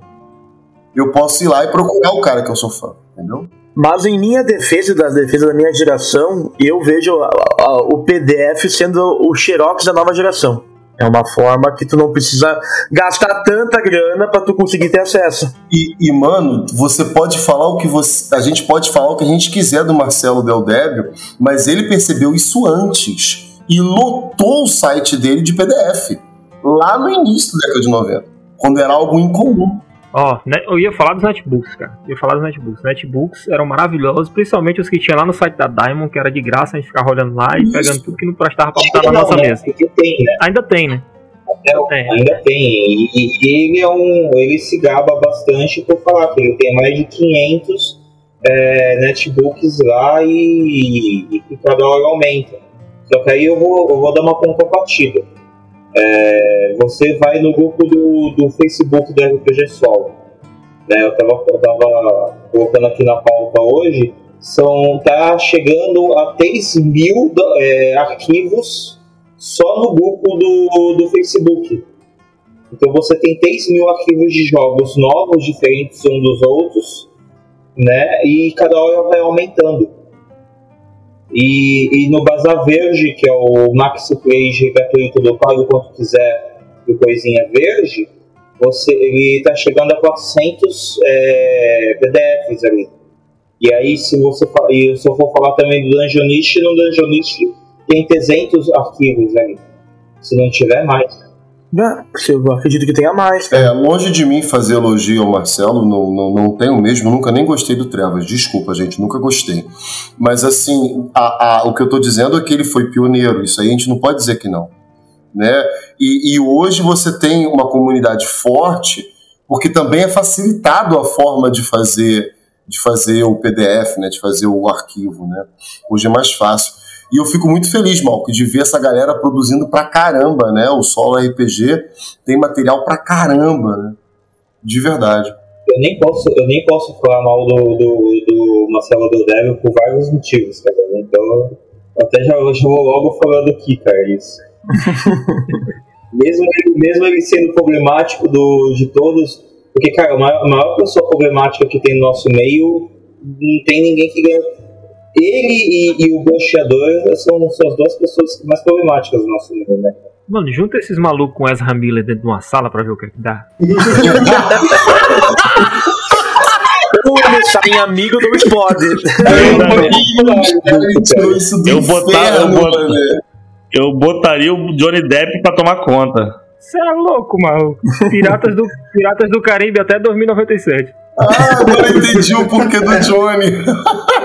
Eu posso ir lá e procurar o cara que eu sou fã, entendeu? Mas em minha defesa e da defesa da minha geração, eu vejo a, a, o PDF sendo o Xerox da nova geração. É uma forma que tu não precisa gastar tanta grana para tu conseguir ter acesso. E, e, mano, você pode falar o que você. A gente pode falar o que a gente quiser do Marcelo Del Débio, mas ele percebeu isso antes e lotou o site dele de PDF. Lá no início da década de 90, quando era algo incomum. Ó, oh, eu ia falar dos netbooks, cara. Eu ia falar dos netbooks. Netbooks eram maravilhosos, principalmente os que tinha lá no site da Diamond, que era de graça, a gente ficava olhando lá e pegando tudo que não prestava pra botar na nossa né? mesa. Tem, né? Ainda tem, né? tem. Ainda tem. E, e, ele é um. Ele se gaba bastante por falar que ele tem mais de 500 é, netbooks lá e, e, e cada hora aumenta. Só que aí eu vou, eu vou dar uma contrapartida. É, você vai no grupo do, do Facebook do RPG Sol. Né, eu estava tava colocando aqui na pauta hoje, são, tá chegando a 3 mil é, arquivos só no grupo do, do Facebook. Então você tem 3 mil arquivos de jogos novos, diferentes uns dos outros, né? E cada hora vai aumentando. E, e no Bazar Verde, que é o Max Play gratuito do Pago Quanto Quiser do Coisinha Verde, você, ele está chegando a 400 é, PDFs ali. E aí, se você e se eu for falar também do Dungeonist, no Dungeonist tem 300 arquivos ali. Se não tiver mais. Não, eu acredito que tenha mais. Cara. É, longe de mim fazer elogio ao Marcelo, não, não, não tenho mesmo, nunca nem gostei do Trevas. Desculpa, gente, nunca gostei. Mas assim, a, a, o que eu tô dizendo é que ele foi pioneiro, isso aí a gente não pode dizer que não. Né? E, e hoje você tem uma comunidade forte, porque também é facilitado a forma de fazer de fazer o PDF, né, de fazer o arquivo, né? Hoje é mais fácil. E eu fico muito feliz, Malco, de ver essa galera produzindo pra caramba, né? O Solo RPG tem material pra caramba, né? De verdade. Eu nem posso, eu nem posso falar mal do, do, do Marcelo do Devil por vários motivos, cara. Então, até já, já vou logo falando aqui, cara, isso. mesmo, ele, mesmo ele sendo problemático do, de todos, porque, cara, a maior, a maior pessoa problemática que tem no nosso meio, não tem ninguém que ganha ele e, e o Bocheador são, são as duas pessoas mais problemáticas do nosso mundo, né? Mano, junta esses malucos com Ezra Miller dentro de uma sala pra ver o que, é que dá. Saem amigo não explode. Eu, botar, eu, eu botaria o Johnny Depp pra tomar conta. Você é louco, maluco. Piratas do, Piratas do Caribe até 2097. Ah, agora entendi o porquê do Johnny.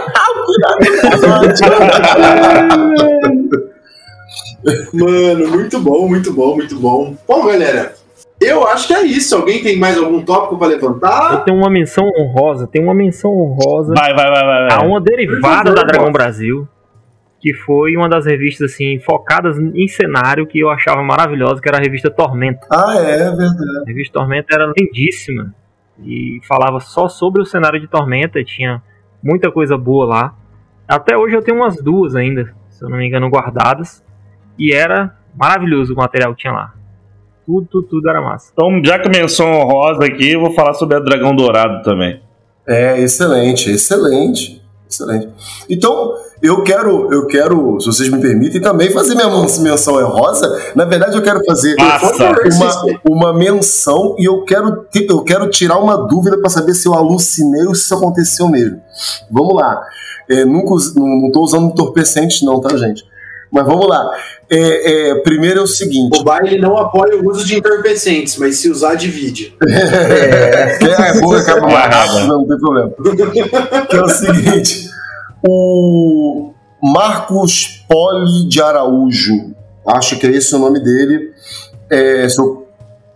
Mano, muito bom, muito bom, muito bom. Bom, galera, eu acho que é isso. Alguém tem mais algum tópico para levantar? Eu tenho uma menção honrosa, tem uma menção honrosa. Vai, vai, vai, vai. A uma derivada da Dragão Brasil, que foi uma das revistas assim focadas em cenário que eu achava maravilhosa, que era a revista Tormenta. Ah, é, é verdade. A revista Tormenta era lindíssima e falava só sobre o cenário de Tormenta, e tinha muita coisa boa lá. Até hoje eu tenho umas duas ainda, se eu não me engano, guardadas. E era maravilhoso o material que tinha lá. Tudo, tudo, tudo era massa. Então, já que menção honrosa aqui, eu vou falar sobre a Dragão Dourado também. É, excelente, excelente. Excelente. Então, eu quero, eu quero, se vocês me permitem, também fazer minha menção honrosa. Na verdade, eu quero fazer uma, uma menção e eu quero, eu quero tirar uma dúvida para saber se eu alucinei ou se isso aconteceu mesmo. Vamos lá. É, nunca, não estou usando entorpecentes, não, tá, gente? Mas vamos lá. É, é, primeiro é o seguinte: o baile não apoia o uso de entorpecentes, mas se usar, divide. é, é, é boa, acaba mais rápido, não, não tem problema. Que é o seguinte: O Marcos Poli de Araújo, acho que é esse o nome dele, é, sou,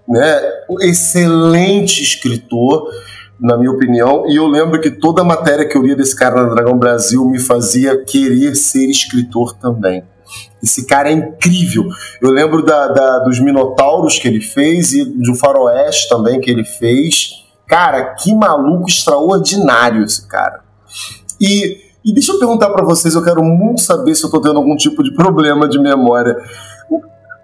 né, um excelente escritor, na minha opinião, e eu lembro que toda a matéria que eu lia desse cara na Dragão Brasil me fazia querer ser escritor também. Esse cara é incrível. Eu lembro da, da, dos Minotauros que ele fez e do Faroeste também que ele fez. Cara, que maluco extraordinário esse cara. E, e deixa eu perguntar para vocês, eu quero muito saber se eu tô tendo algum tipo de problema de memória.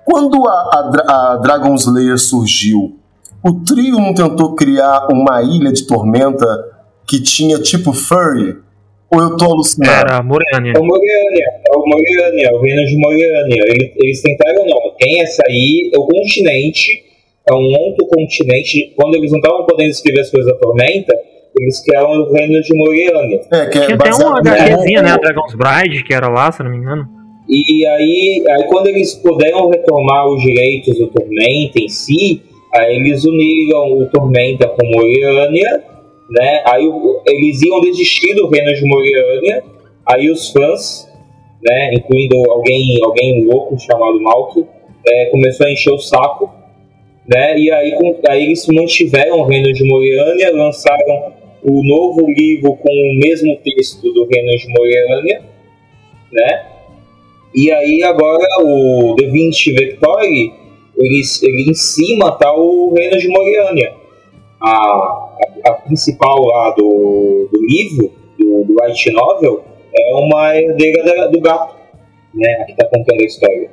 Quando a, a, a Dragon Slayer surgiu, o trio não tentou criar uma ilha de tormenta que tinha tipo furry? Ou eu tô alucinado? Era Morânia. É o Moriania, é o Moriania, é o reino de Moriania. Eles, eles tentaram não, tem essa aí, é o continente, é um outro continente. Quando eles não estavam podendo escrever as coisas da Tormenta, eles criaram o reino de Moriania. É, que é Tinha até uma HQzinha, né? A Dragon's Bride, que era lá, se eu não me engano. E aí, aí quando eles puderam retomar os direitos do Tormenta em si, aí eles uniram o Tormenta com Moriania, né? Aí eles iam desistir do reino de Moriania, aí os fãs, né, incluindo alguém, alguém louco chamado Malk, é, começou a encher o saco, né? E aí, com, aí eles mantiveram o reino de Moriania, lançaram o novo livro com o mesmo texto do reino de Moriania, né? E aí agora o The Vinci Victory, ele, ele em cima tá o Reino de Moriania. A, a, a principal lá do, do livro, do, do Light Novel, é uma herdeira da- do gato, né? A que tá contando a história.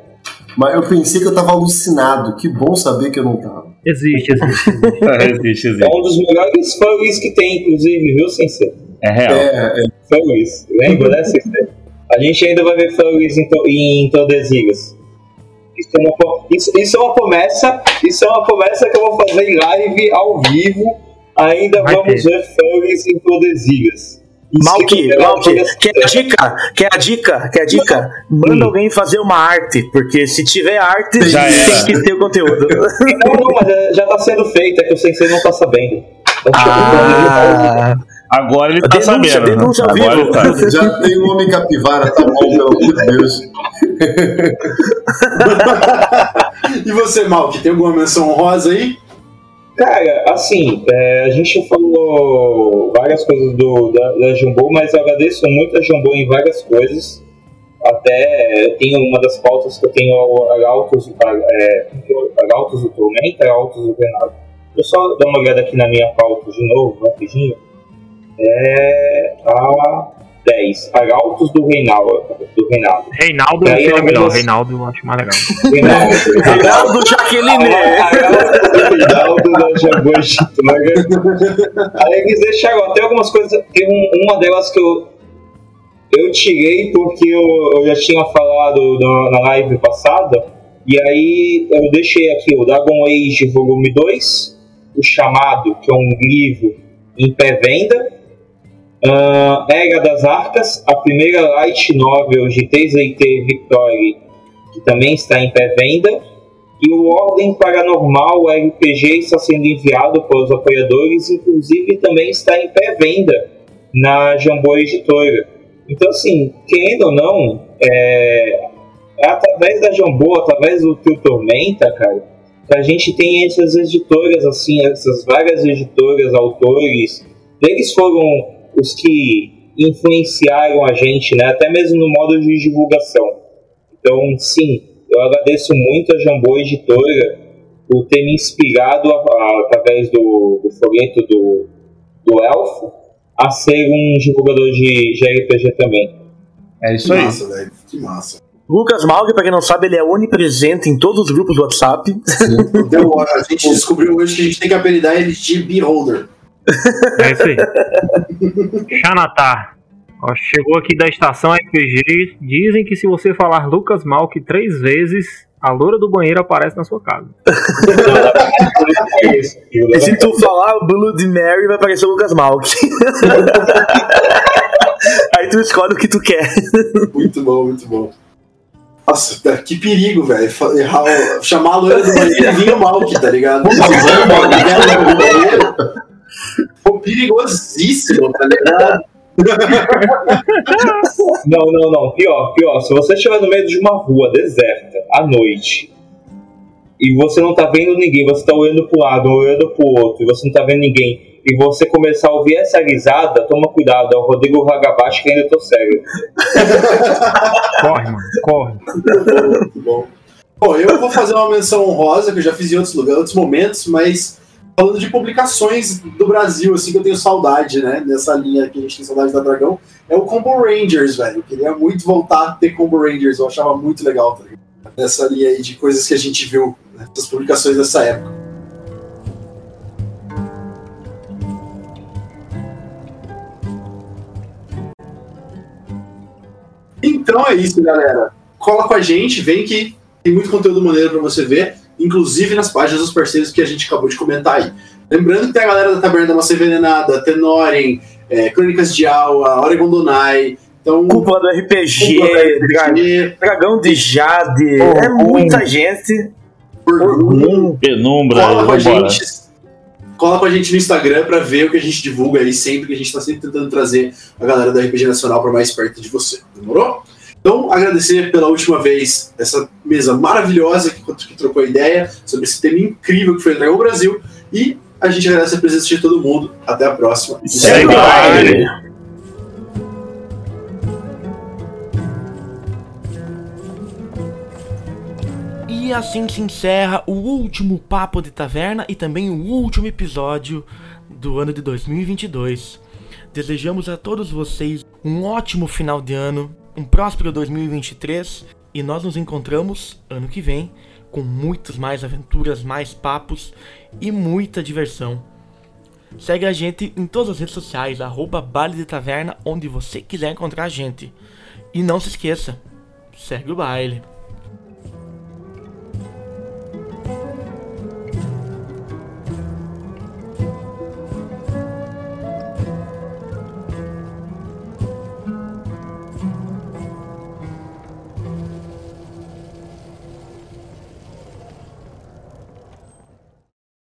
Mas eu pensei que eu tava alucinado. Que bom saber que eu não tava. Existe, existe. existe, É existe. um dos melhores furries que tem, inclusive, viu, Sensei? É real. É, é, Furries, lembra, né, Sensei? A gente ainda vai ver furries em, to, em Tordesilhas. Isso é, uma, isso, isso é uma promessa, isso é uma promessa que eu vou fazer em live, ao vivo. Ainda Vai vamos ver furries em Tordesilhas. Isso Malk, que eu Malk, quero quer a dica? Quer a dica? Quer a dica? Manda alguém fazer uma arte, porque se tiver arte, Já era. tem que ter o conteúdo. Não, não, mas já tá sendo feito, é que o Sensei não tá sabendo. Então, Ah, Agora ele tá Denúncia, sabendo. né? denúncia ao Agora vivo. tá. já tem o homem capivara, tá bom, pelo amor de Deus. E você, Mal, que tem alguma menção honrosa aí? Cara, assim, é, a gente falou várias coisas do, da, da Jumbo, mas eu agradeço muito a Jumbo em várias coisas. Até tenho uma das pautas que eu tenho é, Arautos do Tormenta, Arautos do Grenado. Deixa eu só dar uma olhada aqui na minha pauta de novo, rapidinho. É a 10, Arautos do Reinaldo. Do Reinaldo. Reinaldo E aí, seria melhor. algumas- Reinaldo eu acho mais legal. Reinaldo. Reinaldo Jaqueline. Reinaldo da Jambô Editora. Aí eles deixaram até algumas coisas. Tem um- uma delas que eu, eu tirei porque eu, eu já tinha falado na, na live passada. E aí eu deixei aqui o Dragon Age Volume 2, o Chamado, que é um livro em pré-venda. Ah, Era das Arcas, a primeira light novel de TZT Victory, que também está em pré-venda. E o Ordem Paranormal o RPG está sendo enviado para os apoiadores, inclusive também está em pré-venda na Jambô Editora. Então, assim, querendo ou não, é, é através da Jambô, através do Trio Tormenta, cara, a gente tem essas editoras, assim, essas várias editoras, autores, eles foram os que influenciaram a gente, né, até mesmo no modo de divulgação. Então, sim, eu agradeço muito a Jambô Editora por ter me inspirado, a- a- através do, do folheto do, do Elfo, a ser um divulgador de, de RPG também. É Que isso aí. massa, velho. Que massa. Lucas Malg, pra quem não sabe, ele é onipresente em todos os grupos do WhatsApp. Então, a gente descobriu hoje que a gente tem que apelidar ele de Beholder. É isso aí. Xanatar. Ó, chegou aqui da estação RPG. Dizem que se você falar Lucas Malk três vezes, a loura do banheiro aparece na sua casa. É isso. E se tu falar Blood Mary, vai aparecer o Lucas Malg. Aí tu escolhe o que tu quer. Muito bom, muito bom. Nossa, tá- que perigo, velho. O- Chamar a loira do banheiro e vir o Malk, tá ligado? Pô, perigosíssimo, tá ligado? Não, não, não. Pior, pior. Se você estiver no meio de uma rua deserta, à noite, e você não tá vendo ninguém, você tá olhando pro lado, olhando pro outro, e você não tá vendo ninguém, e você começar a ouvir essa risada, toma cuidado, é o Rodrigo Vagabaixo que ainda tô sério. Corre, mano, corre. Muito bom. Bom, eu vou fazer uma menção honrosa, que eu já fiz em outros lugares, outros momentos, mas falando de publicações do Brasil, assim, que eu tenho saudade, né? Nessa linha que a gente tem saudade da Dragão, é o Combo Rangers, velho. Eu queria muito voltar a ter Combo Rangers, eu achava muito legal, tá ligado? Nessa linha aí de coisas que a gente viu, né? essas publicações dessa época. Então é isso, galera. Cola com a gente, vem que tem muito conteúdo maneiro pra você ver, inclusive nas páginas dos parceiros que a gente acabou de comentar aí. Lembrando que tem a galera da Taberna da Massa Envenenada, Tenoren, é, Crônicas de Aua, Oregon Donai. Então, Cúpula do RPG, do RPG, Dragão de Jade. É muita gente. Orgulho. Penumbra, Cola com a gente. Cola com a gente no Instagram pra ver o que a gente divulga aí sempre, que a gente tá sempre tentando trazer a galera da RPG Nacional pra mais perto de você. Demorou? Então, agradecer pela última vez essa mesa maravilhosa que, que trocou ideia sobre esse tema incrível que foi o Dragão Brasil. E a gente agradece a presença de todo mundo. Até a próxima. Segue o. E assim se encerra o último Papo de Taverna e também o último episódio do ano de 2022. Desejamos a todos vocês um ótimo final de ano, um próspero 2023 e nós nos encontramos ano que vem com muitas mais aventuras, mais papos e muita diversão. Segue a gente em todas as redes sociais, arroba Baile de Taverna, onde você quiser encontrar a gente. E não se esqueça, segue o baile.